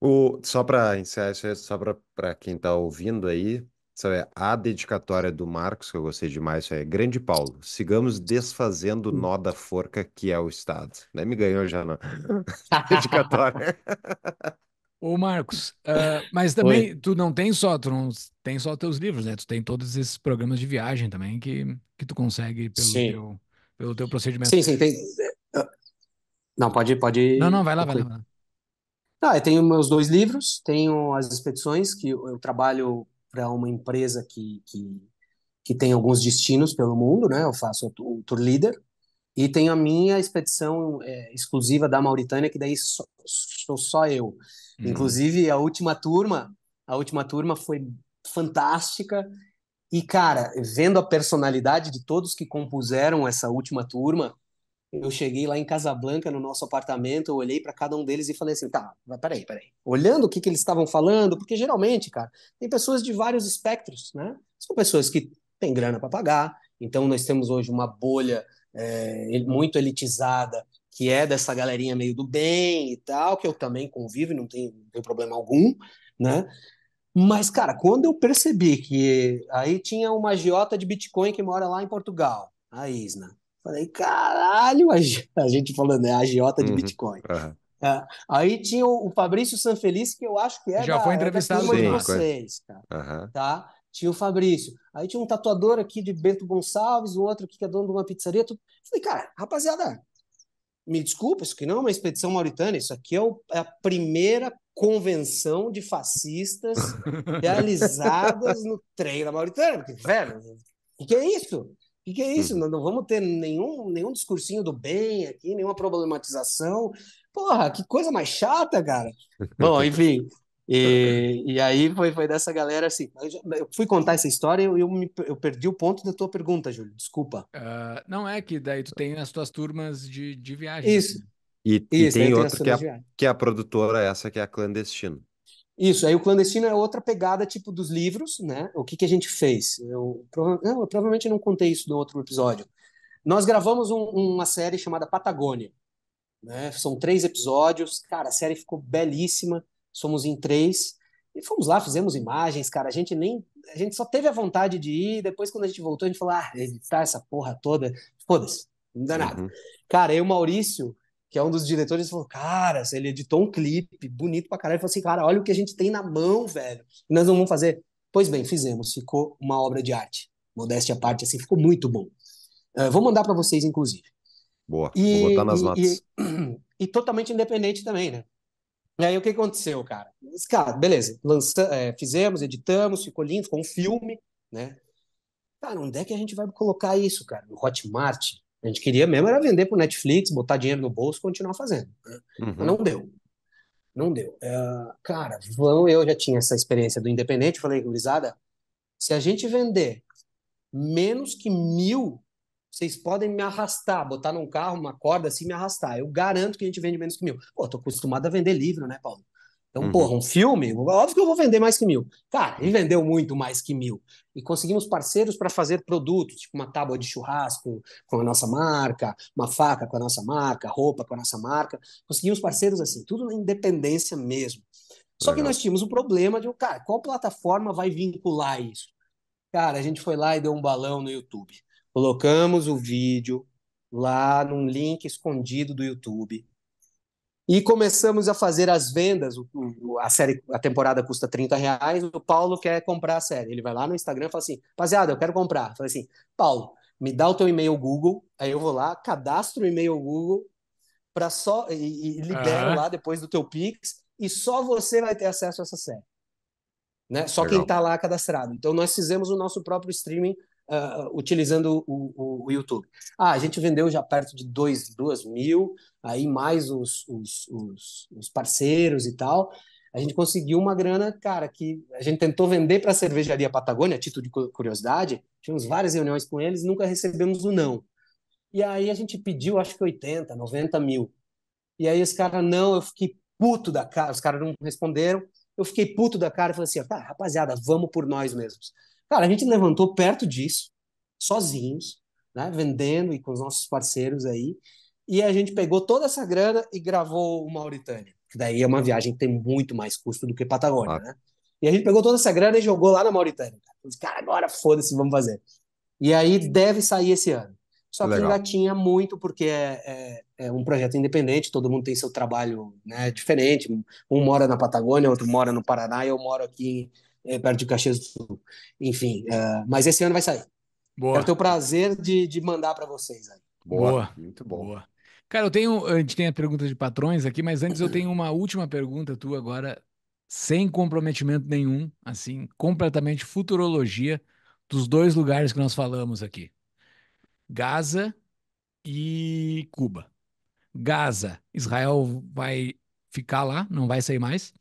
O, só para encerrar só para quem está ouvindo aí, sabe, a dedicatória do Marcos, que eu gostei demais, isso aí, é Grande Paulo, sigamos desfazendo o nó da forca que é o Estado. Né? Me ganhou já na dedicatória.
Ô, Marcos, ah, mas também tu não tem só, tu não tem só teus livros, né? Tu tem todos esses programas de viagem também que, que tu consegue pelo
Sim.
teu, pelo teu procedimento.
sim, sim, tem. Não, pode, pode.
Não, não, vai lá, vai lá. vai lá.
Ah, eu tenho meus dois livros, tenho as expedições, que eu trabalho para uma empresa que, que, que tem alguns destinos pelo mundo, né? Eu faço o, tour leader, e tenho a minha expedição é, exclusiva da Mauritânia, que daí só- sou só eu.
Uhum.
Inclusive, a última turma, a última turma foi fantástica. E, cara, vendo a personalidade de todos que compuseram essa última turma, eu cheguei lá em Casablanca, no nosso apartamento, eu olhei para cada um deles e falei assim, tá, peraí, peraí. Olhando o que que eles estavam falando, porque geralmente, cara, tem pessoas de vários espectros, né? São pessoas que têm grana para pagar, então nós temos hoje uma bolha é, muito elitizada, que é dessa galerinha meio do bem e tal, que eu também convivo não tenho, não problema algum, né? Mas, cara, quando eu percebi que aí tinha uma agiota de Bitcoin que mora lá em Portugal, a Isna. Falei, caralho, a gente falando, né? A agiota de
Uhum.
Bitcoin.
Aham.
É, aí tinha o, o Fabrício Sanfelice, que eu acho que é
Já
da,
foi
é
entrevistado
turma de vocês, cara,
Aham.
tá? Tinha o Fabrício. Aí tinha um tatuador aqui de Bento Gonçalves, o outro aqui que é dono de uma pizzaria. Tudo. Falei, cara, rapaziada, me desculpa, isso aqui não é uma expedição mauritânia, isso aqui é, o- é a primeira convenção de fascistas realizadas no trem da Mauritânia. Porque, velho, o que é isso? O que, que é isso?
Uhum.
Não, não vamos ter nenhum, nenhum discursinho do bem aqui, nenhuma problematização. Porra, que coisa mais chata, cara. Bom, enfim. E, e aí foi, foi dessa galera assim. Eu, já- eu fui contar essa história e eu, eu, me- eu perdi o ponto da tua pergunta, Júlio. Desculpa.
Ah, não é que daí tu tem as tuas turmas de, de viagem.
Isso,
né?
E, e
isso. aí
tem outro
as
que é, que é a produtora, essa que é a Clandestino.
Isso, aí o clandestino é outra pegada, tipo dos livros, né? O que que a gente fez? Eu, prova- não, eu provavelmente não contei isso no outro episódio. Nós gravamos um- uma série chamada Patagônia, né? São três episódios, cara, a série ficou belíssima, somos em três, e fomos lá, fizemos imagens, cara, a gente nem, a gente só teve a vontade de ir, depois quando a gente voltou, a gente falou, ah, editar essa porra toda, foda-se, não dá nada.
Uhum.
Cara, aí o Maurício, que é um dos diretores, falou: Cara, ele editou um clipe bonito pra caralho. Ele falou assim: Cara, olha o que a gente tem na mão, velho. E nós não vamos fazer. Pois bem, fizemos. Ficou uma obra de arte. Modéstia à parte, assim, ficou muito bom. Eh, vou mandar pra vocês, inclusive.
Boa, vou
E,
botar nas
e,
notas.
e, e totalmente independente também, né? E aí o que aconteceu, cara? Mas, Cara, beleza, lança, eh, fizemos, editamos, ficou lindo, ficou um filme, né? Cara, onde é que a gente vai colocar isso, cara? No Hotmart? A gente queria mesmo era vender pro Netflix, botar dinheiro no bolso e continuar fazendo. né?
Uhum.
não deu. Não deu. É, cara, vão, eu já tinha essa experiência do independente, falei, gurizada, se a gente vender menos que mil, vocês podem me arrastar, botar num carro, uma corda assim, me arrastar. Eu garanto que a gente vende menos que mil. Pô, tô acostumado a vender livro, né, Paulo? Então, uhum. porra, um filme, óbvio que eu vou vender mais que mil. Cara, ele vendeu muito mais que mil. E conseguimos parceiros para fazer produtos, tipo uma tábua de churrasco com a nossa marca, uma faca com a nossa marca, roupa com a nossa marca. Conseguimos parceiros assim, tudo na independência mesmo. Só Legal. que nós tínhamos o um problema de, cara, qual plataforma vai vincular isso? Cara, a gente foi lá e deu um balão no YouTube. Colocamos o vídeo lá num link escondido do YouTube e começamos a fazer as vendas. a série, a temporada custa 30 reais. O Paulo quer comprar a série. Ele vai lá no Instagram e fala assim: rapaziada, eu quero comprar. Eu falei assim: Paulo, me dá o teu e-mail Google. Aí eu vou lá, cadastro o e-mail Google para só e, e libero uhum. lá depois do teu Pix e só você vai ter acesso a essa série. Né? Só Legal. quem está lá cadastrado. Então nós fizemos o nosso próprio streaming uh, utilizando o, o, o, YouTube. Ah, a gente vendeu já perto de 2 mil, aí mais os, os, os, os parceiros e tal. A gente conseguiu uma grana, cara, que a gente tentou vender para a cervejaria Patagônia, a título de curiosidade. Tivemos várias reuniões com eles, nunca recebemos o um não. E aí a gente pediu, acho que 80, 90 mil. E aí os caras, não, eu fiquei puto da cara, os caras não responderam. Eu fiquei puto da cara e falei assim: ah, rapaziada, vamos por nós mesmos. Cara, a gente levantou perto disso, sozinhos, né, vendendo e com os nossos parceiros aí, e a gente pegou toda essa grana e gravou o Mauritânia, que daí é uma viagem que tem muito mais custo do que Patagônia, ah. né? E a gente pegou toda essa grana e jogou lá na Mauritânia. Cara, cara agora foda-se, vamos fazer. E aí deve sair esse ano. Só que ainda tinha muito, porque é, é, é, um projeto independente, todo mundo tem seu trabalho né, diferente. Um mora na Patagônia, outro mora no Paraná, e eu moro aqui é, perto de Caxias do Sul. Enfim, uh, mas esse ano vai sair. Boa. Quero ter o prazer de, de mandar para vocês aí.
Boa. Boa. Muito bom. Boa. Cara, eu tenho. A gente tem a pergunta de patrões aqui, mas antes eu tenho uma última pergunta tua agora, sem comprometimento nenhum, assim, completamente futurologia dos dois lugares que nós falamos aqui: Gaza e Cuba. Gaza, Israel vai ficar lá, não vai sair mais.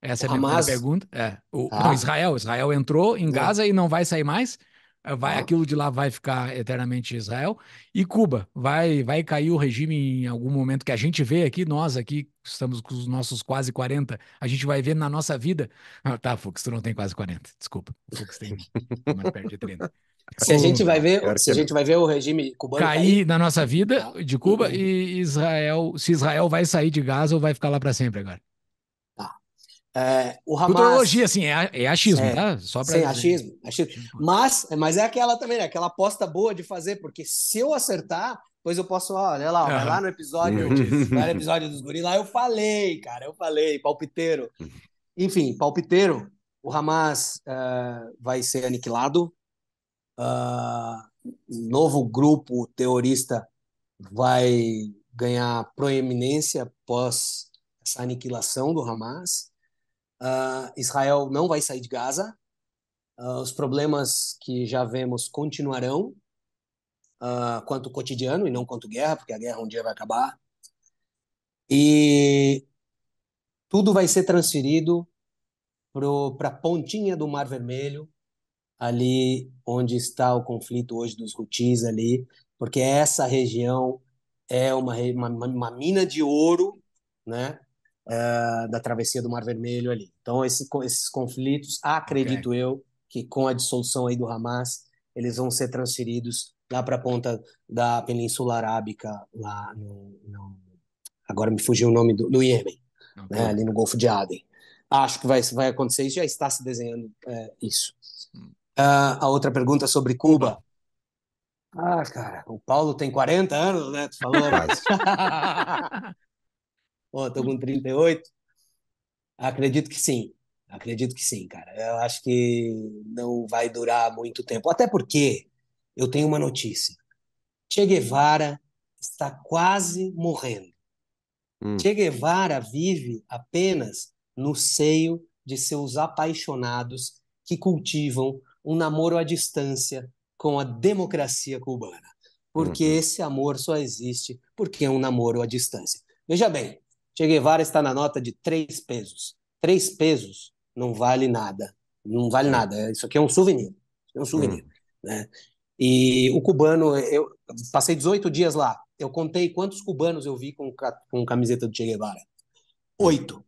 Essa o é a minha pergunta. É. O, ah. não, Israel. Israel entrou em Gaza e não vai sair mais. É, vai, ah. Aquilo de lá vai ficar eternamente Israel. E Cuba, vai, vai cair o regime em algum momento que a gente vê aqui, nós aqui, estamos com os nossos quase 40, a gente vai ver na nossa vida. Ah, tá, Fux, tu não tem quase 40, desculpa. Fux tem mais perto de 30.
Se a gente vai ver, se a gente vai ver o regime cubano
cair, cair na nossa vida de Cuba uhum. e Israel, se Israel vai sair de Gaza ou vai ficar lá para sempre agora.
É, o Hamas,
Futurologia, assim, é, é achismo, é, tá?
Só pra sim, achismo, achismo. Mas, mas é aquela também, né? Aquela aposta boa de fazer, porque se eu acertar, depois eu posso, olha lá, vai lá no episódio, vai no episódio dos guris, lá eu falei, cara, eu falei, palpiteiro. Enfim, palpiteiro, o Hamas uh, vai ser aniquilado, uh, novo grupo terrorista vai ganhar proeminência após essa aniquilação do Hamas. Uh, Israel não vai sair de Gaza. Uh, os problemas que já vemos continuarão uh, quanto cotidiano e não quanto guerra, porque a guerra um dia vai acabar. E tudo vai ser transferido para a pontinha do Mar Vermelho, ali onde está o conflito hoje dos Houthis ali, porque essa região é uma, uma, uma mina de ouro, né? Uh, da travessia do Mar Vermelho ali. Então, esse, esses conflitos, acredito okay. eu, que com a dissolução aí do Hamas, eles vão ser transferidos lá para a ponta da Península Arábica, lá no, no, agora me fugiu o nome do, do Iêmen, okay. né, ali no Golfo de Aden. Acho que vai, vai acontecer isso, já está se desenhando é, isso. Uh, a outra pergunta sobre Cuba. Ah, cara, o Paulo tem 40 anos, né? Tu falou. Ó, oh, tô com 38. Acredito que sim. Acredito que sim, cara. Eu acho que não vai durar muito tempo. Até porque eu tenho uma notícia. Che Guevara está quase morrendo. Hum. Che Guevara vive apenas no seio de seus apaixonados que cultivam um namoro à distância com a democracia cubana. Porque uhum. esse amor só existe porque é um namoro à distância. Veja bem, Che Guevara está na nota de três pesos. Três pesos não vale nada. Não vale nada. Isso aqui é um souvenir. É um souvenir. Hum. Né? E o cubano, eu passei 18 dias lá. Eu contei quantos cubanos eu vi com, com camiseta do Che Guevara. Oito.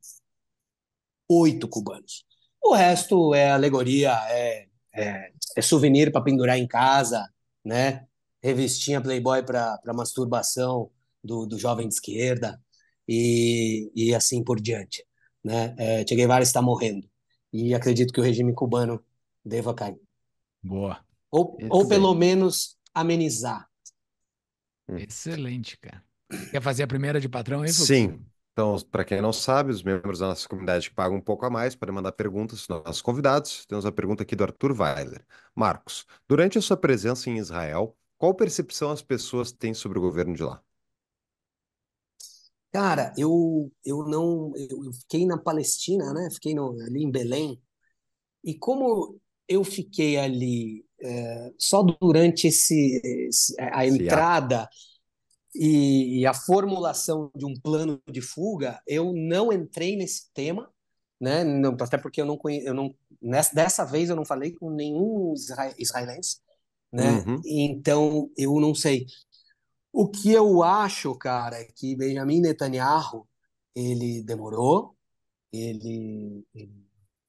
oito cubanos. O resto é alegoria, é, é, é souvenir para pendurar em casa, né? Revistinha Playboy para masturbação do, do jovem de esquerda e, e assim por diante. Né? É, che Guevara está morrendo e acredito que o regime cubano deva cair.
Boa.
Ou, ou pelo menos amenizar.
Hum. Excelente, cara. Quer fazer a primeira de patrão aí,
Sim. Então, para quem não sabe, os membros da nossa comunidade que pagam um pouco a mais podem mandar perguntas aos nossos convidados. Temos a pergunta aqui do Arthur Weiler. Marcos, durante a sua presença em Israel, qual percepção as pessoas têm sobre o governo de lá?
Cara, eu, eu não. Eu fiquei na Palestina, né? Fiquei no, ali em Belém. E como eu fiquei ali é, só durante esse, esse a entrada e, e, a formulação de um plano de fuga, eu não entrei nesse tema, né? Não, até porque eu não conheço, eu não nessa, dessa vez eu não falei com nenhum israelense, né? Uhum. Então eu não sei. O que eu acho, cara, é que Benjamin Netanyahu ele demorou, ele, ele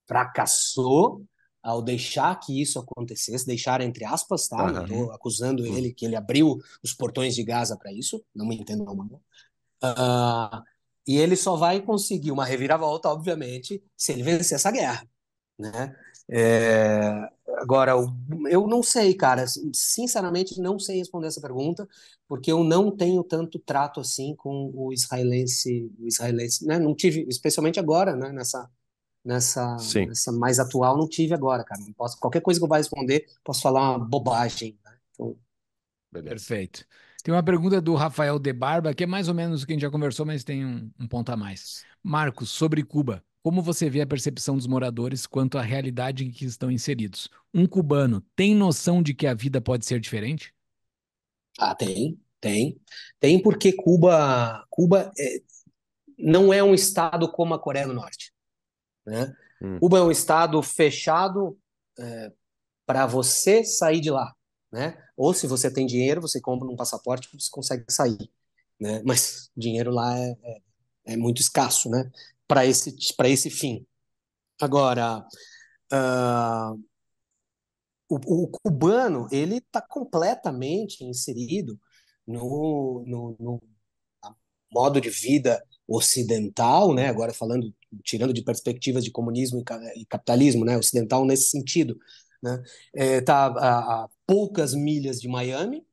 fracassou ao deixar que isso acontecesse, deixar entre aspas, tá? Uhum. Estou acusando uhum. ele que ele abriu os portões de Gaza para isso, não me entendo mal. Uh, e ele só vai conseguir uma reviravolta, obviamente, se ele vencer essa guerra, né? É, agora, eu não sei, cara, sinceramente não sei responder essa pergunta, porque eu não tenho tanto trato assim com o israelense, o israelense, né? Não tive, especialmente agora, né? Nessa nessa, nessa mais atual, não tive agora, cara. Não posso, qualquer coisa que eu vá responder, posso falar uma bobagem. Né? Então...
Perfeito. Tem uma pergunta do Rafael De Barba, que é mais ou menos o que a gente já conversou, mas tem um, um ponto a mais. Marcos, sobre Cuba, como você vê a percepção dos moradores quanto à realidade em que estão inseridos? Um cubano tem noção de que a vida pode ser diferente?
Ah, tem, tem. Tem porque Cuba, Cuba é, não é um estado como a Coreia do Norte. Né? Hum. Cuba é um estado fechado é, para você sair de lá. Né? Ou se você tem dinheiro, você compra um passaporte você consegue sair. Né? Mas dinheiro lá é, é, é muito escasso né? Para esse, esse fim. Agora, uh, o, o, cubano ele está completamente inserido no, no, no modo de vida ocidental, né? Agora falando, tirando de perspectivas de comunismo e capitalismo, né? Ocidental nesse sentido, né? É, tá a, a, poucas milhas de Miami.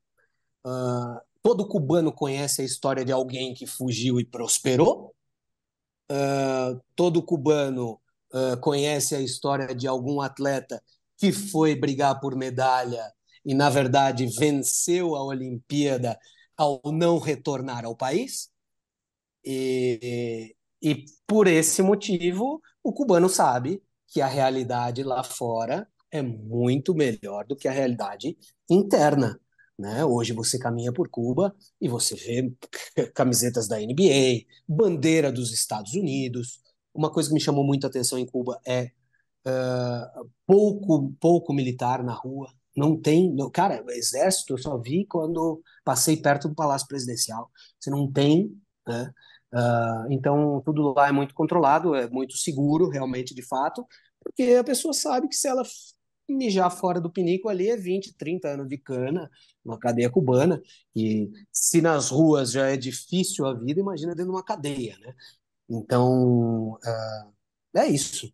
Uh, todo cubano conhece a história de alguém que fugiu e prosperou. Uh, todo cubano uh, conhece a história de algum atleta que foi brigar por medalha e, na verdade, venceu a Olimpíada ao não retornar ao país. E, e por esse motivo, o cubano sabe que a realidade lá fora é muito melhor do que a realidade interna. Né? Hoje você caminha por Cuba e você vê camisetas da NBA, bandeira dos Estados Unidos. Uma coisa que me chamou muito a atenção em Cuba é uh, pouco, pouco militar na rua. Não tem, não, cara, exército eu só vi quando passei perto do Palácio Presidencial. Você não tem, né? Uh, então, tudo lá é muito controlado, é muito seguro, realmente, de fato, porque a pessoa sabe que se ela mijar fora do pinico ali é 20, 30 anos de cana, uma cadeia cubana, e se nas ruas já é difícil a vida, imagina dentro de uma cadeia, né? Então, uh, é isso.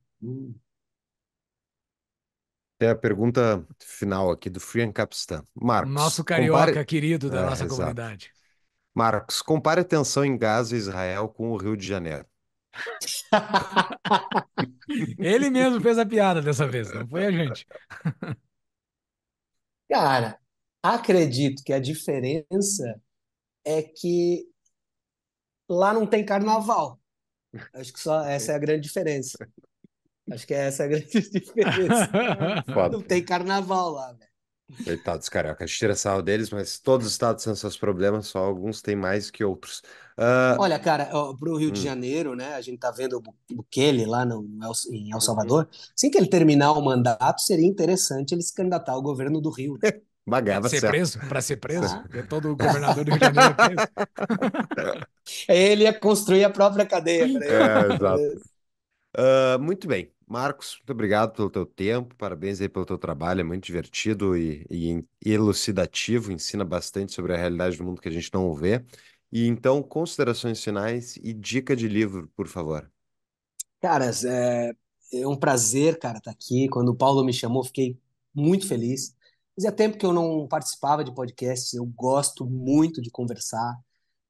Tem a pergunta final aqui do Frian Capistan. Marcos.
Nosso carioca compare... querido da é, nossa exato. comunidade.
Marcos, compare a tensão em Gaza e Israel com o Rio de Janeiro.
Ele mesmo fez a piada dessa vez, não foi a gente.
Cara, acredito que a diferença é que lá não tem carnaval. Acho que só essa é a grande diferença. Acho que essa é a grande diferença. Não tem carnaval lá, velho.
Coitados carioca, a gente tira sarro deles, mas todos os estados têm seus problemas, só alguns têm mais que outros. Uh...
Olha, cara, para o Rio hum. de Janeiro, né? A gente tá vendo o Bukele lá no, em El uhum. Salvador. Assim que ele terminar o mandato, seria interessante ele se candidatar ao governo do Rio. Né?
Bagava ser certo. preso, para ser preso, ah. todo governador do Rio de Janeiro é preso.
ele ia construir a própria cadeia.
É, exato. Uh, muito bem. Marcos, muito obrigado pelo teu tempo, parabéns aí pelo teu trabalho, é muito divertido e, e elucidativo, ensina bastante sobre a realidade do mundo que a gente não vê. E então, considerações finais e dica de livro, por favor.
Caras, é, é um prazer, cara, estar tá aqui. Quando o Paulo me chamou, fiquei muito feliz. Fazia tempo que eu não participava de podcasts, eu gosto muito de conversar,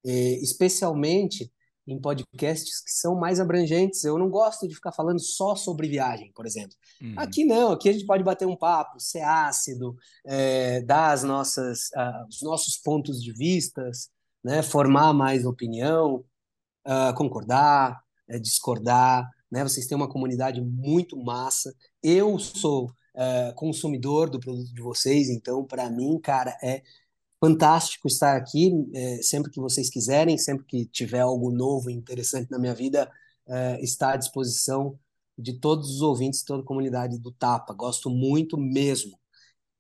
é, especialmente em podcasts que são mais abrangentes. Eu não gosto de ficar falando só sobre viagem, por exemplo. Uhum. Aqui não, aqui a gente pode bater um papo, ser ácido, é, dar as nossas, uh, os nossos pontos de vistas, né, formar mais opinião, uh, concordar, uh, discordar. Né? Vocês têm uma comunidade muito massa. Eu sou uh, consumidor do produto de vocês, então, para mim, cara, é fantástico estar aqui é, sempre que vocês quiserem, sempre que tiver algo novo e interessante na minha vida, é, está à disposição de todos os ouvintes, toda a comunidade do Tapa. Gosto muito mesmo.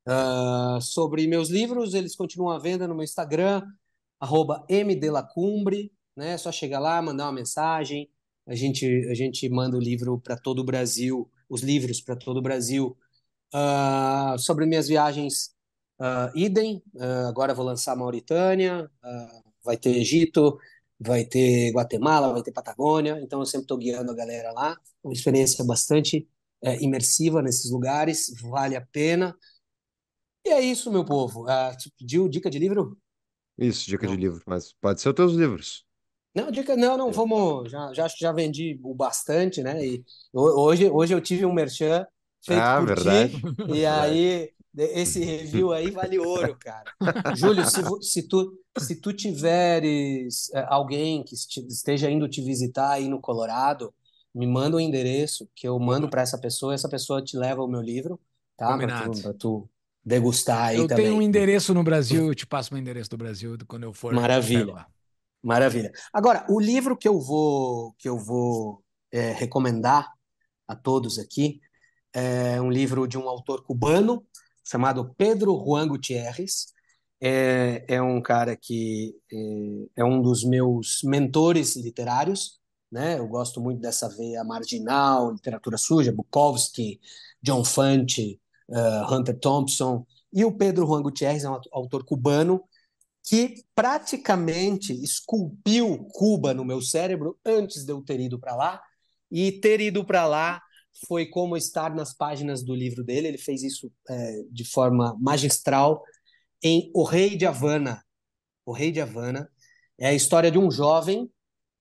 Uh, sobre meus livros, eles continuam à venda no meu Instagram, arroba mdelacumbre, né? É só chegar lá, mandar uma mensagem. A gente, a gente manda o livro para todo o Brasil, os livros para todo o Brasil. Uh, sobre minhas viagens Uh, idem, uh, agora vou lançar Mauritânia, vai ter Egito, vai ter Guatemala, vai ter Patagônia, então eu sempre estou guiando a galera lá. Uma experiência bastante é, imersiva nesses lugares, vale a pena. E é isso, meu povo. Uh, pediu dica de livro?
Isso, dica não. de livro, mas pode ser os teus livros.
Não, dica, não, não, vamos. Já, já, já vendi o bastante, né? E hoje, hoje eu tive um merchan feito ah, por
verdade.
ti, e aí esse review aí vale ouro, cara. Júlio, se, se, tu, se tu tiveres é, alguém que esteja indo te visitar aí no Colorado, me manda o um endereço que eu mando para essa pessoa e essa pessoa te leva o meu livro, tá? Para tu, tu, degustar aí
eu
também.
Eu tenho um endereço no Brasil, eu te passo meu endereço do Brasil quando eu for.
Maravilha. Maravilha. Agora, o livro que eu vou que eu vou é, recomendar a todos aqui é um livro de um autor cubano chamado Pedro Juan Gutierrez. É, é um cara que é, é um dos meus mentores literários. Né? Eu gosto muito dessa veia marginal, literatura suja, Bukowski, John Fante, uh, Hunter Thompson. E o Pedro Juan Gutierrez é um autor cubano que praticamente esculpiu Cuba no meu cérebro antes de eu ter ido para lá. E ter ido para lá foi como estar nas páginas do livro dele. Ele fez isso é, de forma magistral em O Rei de Havana. O Rei de Havana é a história de um jovem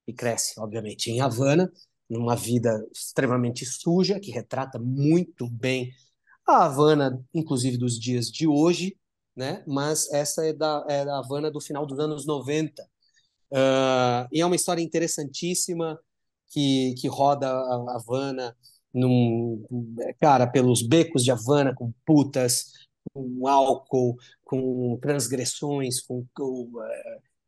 que cresce, obviamente, em Havana, numa vida extremamente suja, que retrata muito bem a Havana, inclusive dos dias de hoje, né? Mas essa é da, é da Havana do final dos anos 90. Uh, ah, e é uma história interessantíssima que, que roda a Havana num, cara, pelos becos de Havana, com putas, com álcool, com transgressões, com, com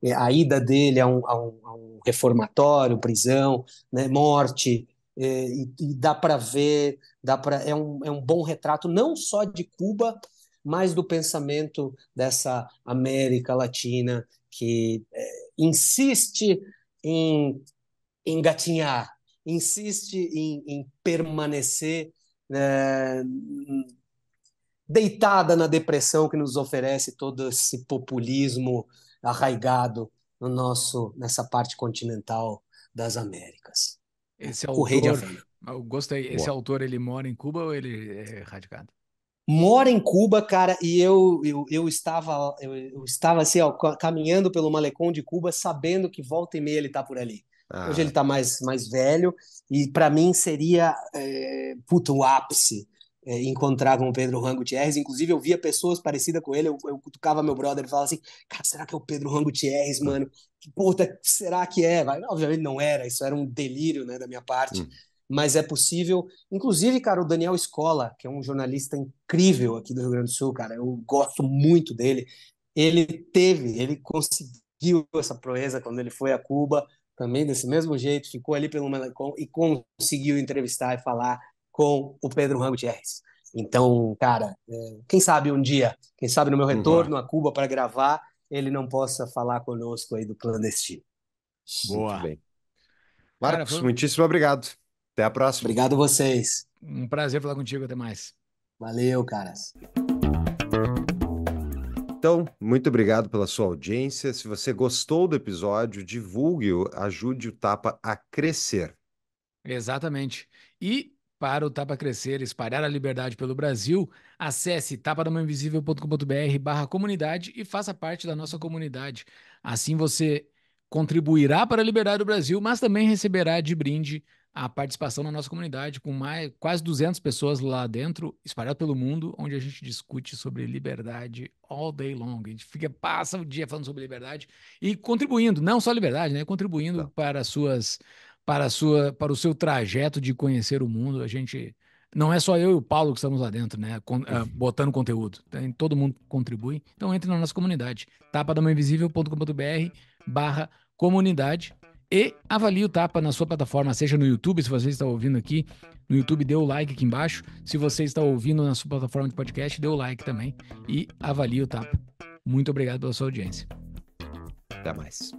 é, a ida dele a um, a um, a um reformatório, prisão, né, morte, é, e, e, dá para ver, dá para é um, é um bom retrato não só de Cuba, mas do pensamento dessa América Latina que é, insiste em engatinhar, insiste em, em permanecer é, deitada na depressão que nos oferece todo esse populismo arraigado no nosso nessa parte continental das Américas.
Esse autor, o rei de Havana. Eu gostei. Esse Boa. autor ele mora em Cuba ou ele é radicado?
Mora em Cuba, cara, e eu, eu, eu estava eu, eu estava assim, ó, caminhando pelo malecão de Cuba, sabendo que volta e meia ele está por ali. Ah. Hoje ele está mais, mais velho e para mim seria é, puto, o ápice é, encontrar com o Pedro Juan Gutierrez. Inclusive eu via pessoas parecidas com ele, eu, eu cutucava meu brother e falava assim, cara, será que é o Pedro Juan Gutierrez, mano? Que puta, será que é? Vai, obviamente não era, isso era um delírio né, da minha parte. Hum. Mas é possível. Inclusive, cara, o Daniel Escola, que é um jornalista incrível aqui do Rio Grande do Sul, cara, eu gosto muito dele. Ele teve, ele conseguiu essa proeza quando ele foi a Cuba, também desse mesmo jeito, ficou ali pelo Melecon e conseguiu entrevistar e falar com o Pedro Rango Gutierrez. Então, cara, é, quem sabe um dia, quem sabe no meu retorno uhum. a Cuba para gravar, ele não possa falar conosco aí do clandestino.
Boa. Muito bem. Marcos, cara, foi... muitíssimo obrigado. Até a próxima.
Obrigado vocês.
Um prazer falar contigo. Até mais.
Valeu, caras.
Então, muito obrigado pela sua audiência. Se você gostou do episódio, divulgue-o, ajude o Tapa a crescer.
Exatamente. E para o Tapa Crescer, espalhar a liberdade pelo Brasil, acesse tapadamainvisível.com.br barra comunidade e faça parte da nossa comunidade. Assim você contribuirá para a liberdade do Brasil, mas também receberá de brinde a participação na nossa comunidade, com mais, quase 200 pessoas lá dentro, espalhado pelo mundo, onde a gente discute sobre liberdade all day long. A gente fica, passa o dia falando sobre liberdade e contribuindo, não só liberdade, né? Contribuindo não. para suas para, a sua, para o seu trajeto de conhecer o mundo. A gente. Não é só eu e o Paulo que estamos lá dentro, né? Con, uh, botando conteúdo. Tem, todo mundo contribui. Então entre na nossa comunidade. tapadamainvisível.com.br barra comunidade e avalie o Tapa na sua plataforma, seja no YouTube, se você está ouvindo aqui, no YouTube dê o like aqui embaixo. Se você está ouvindo na sua plataforma de podcast, dê o like também e avalie o Tapa. Muito obrigado pela sua audiência.
Até mais.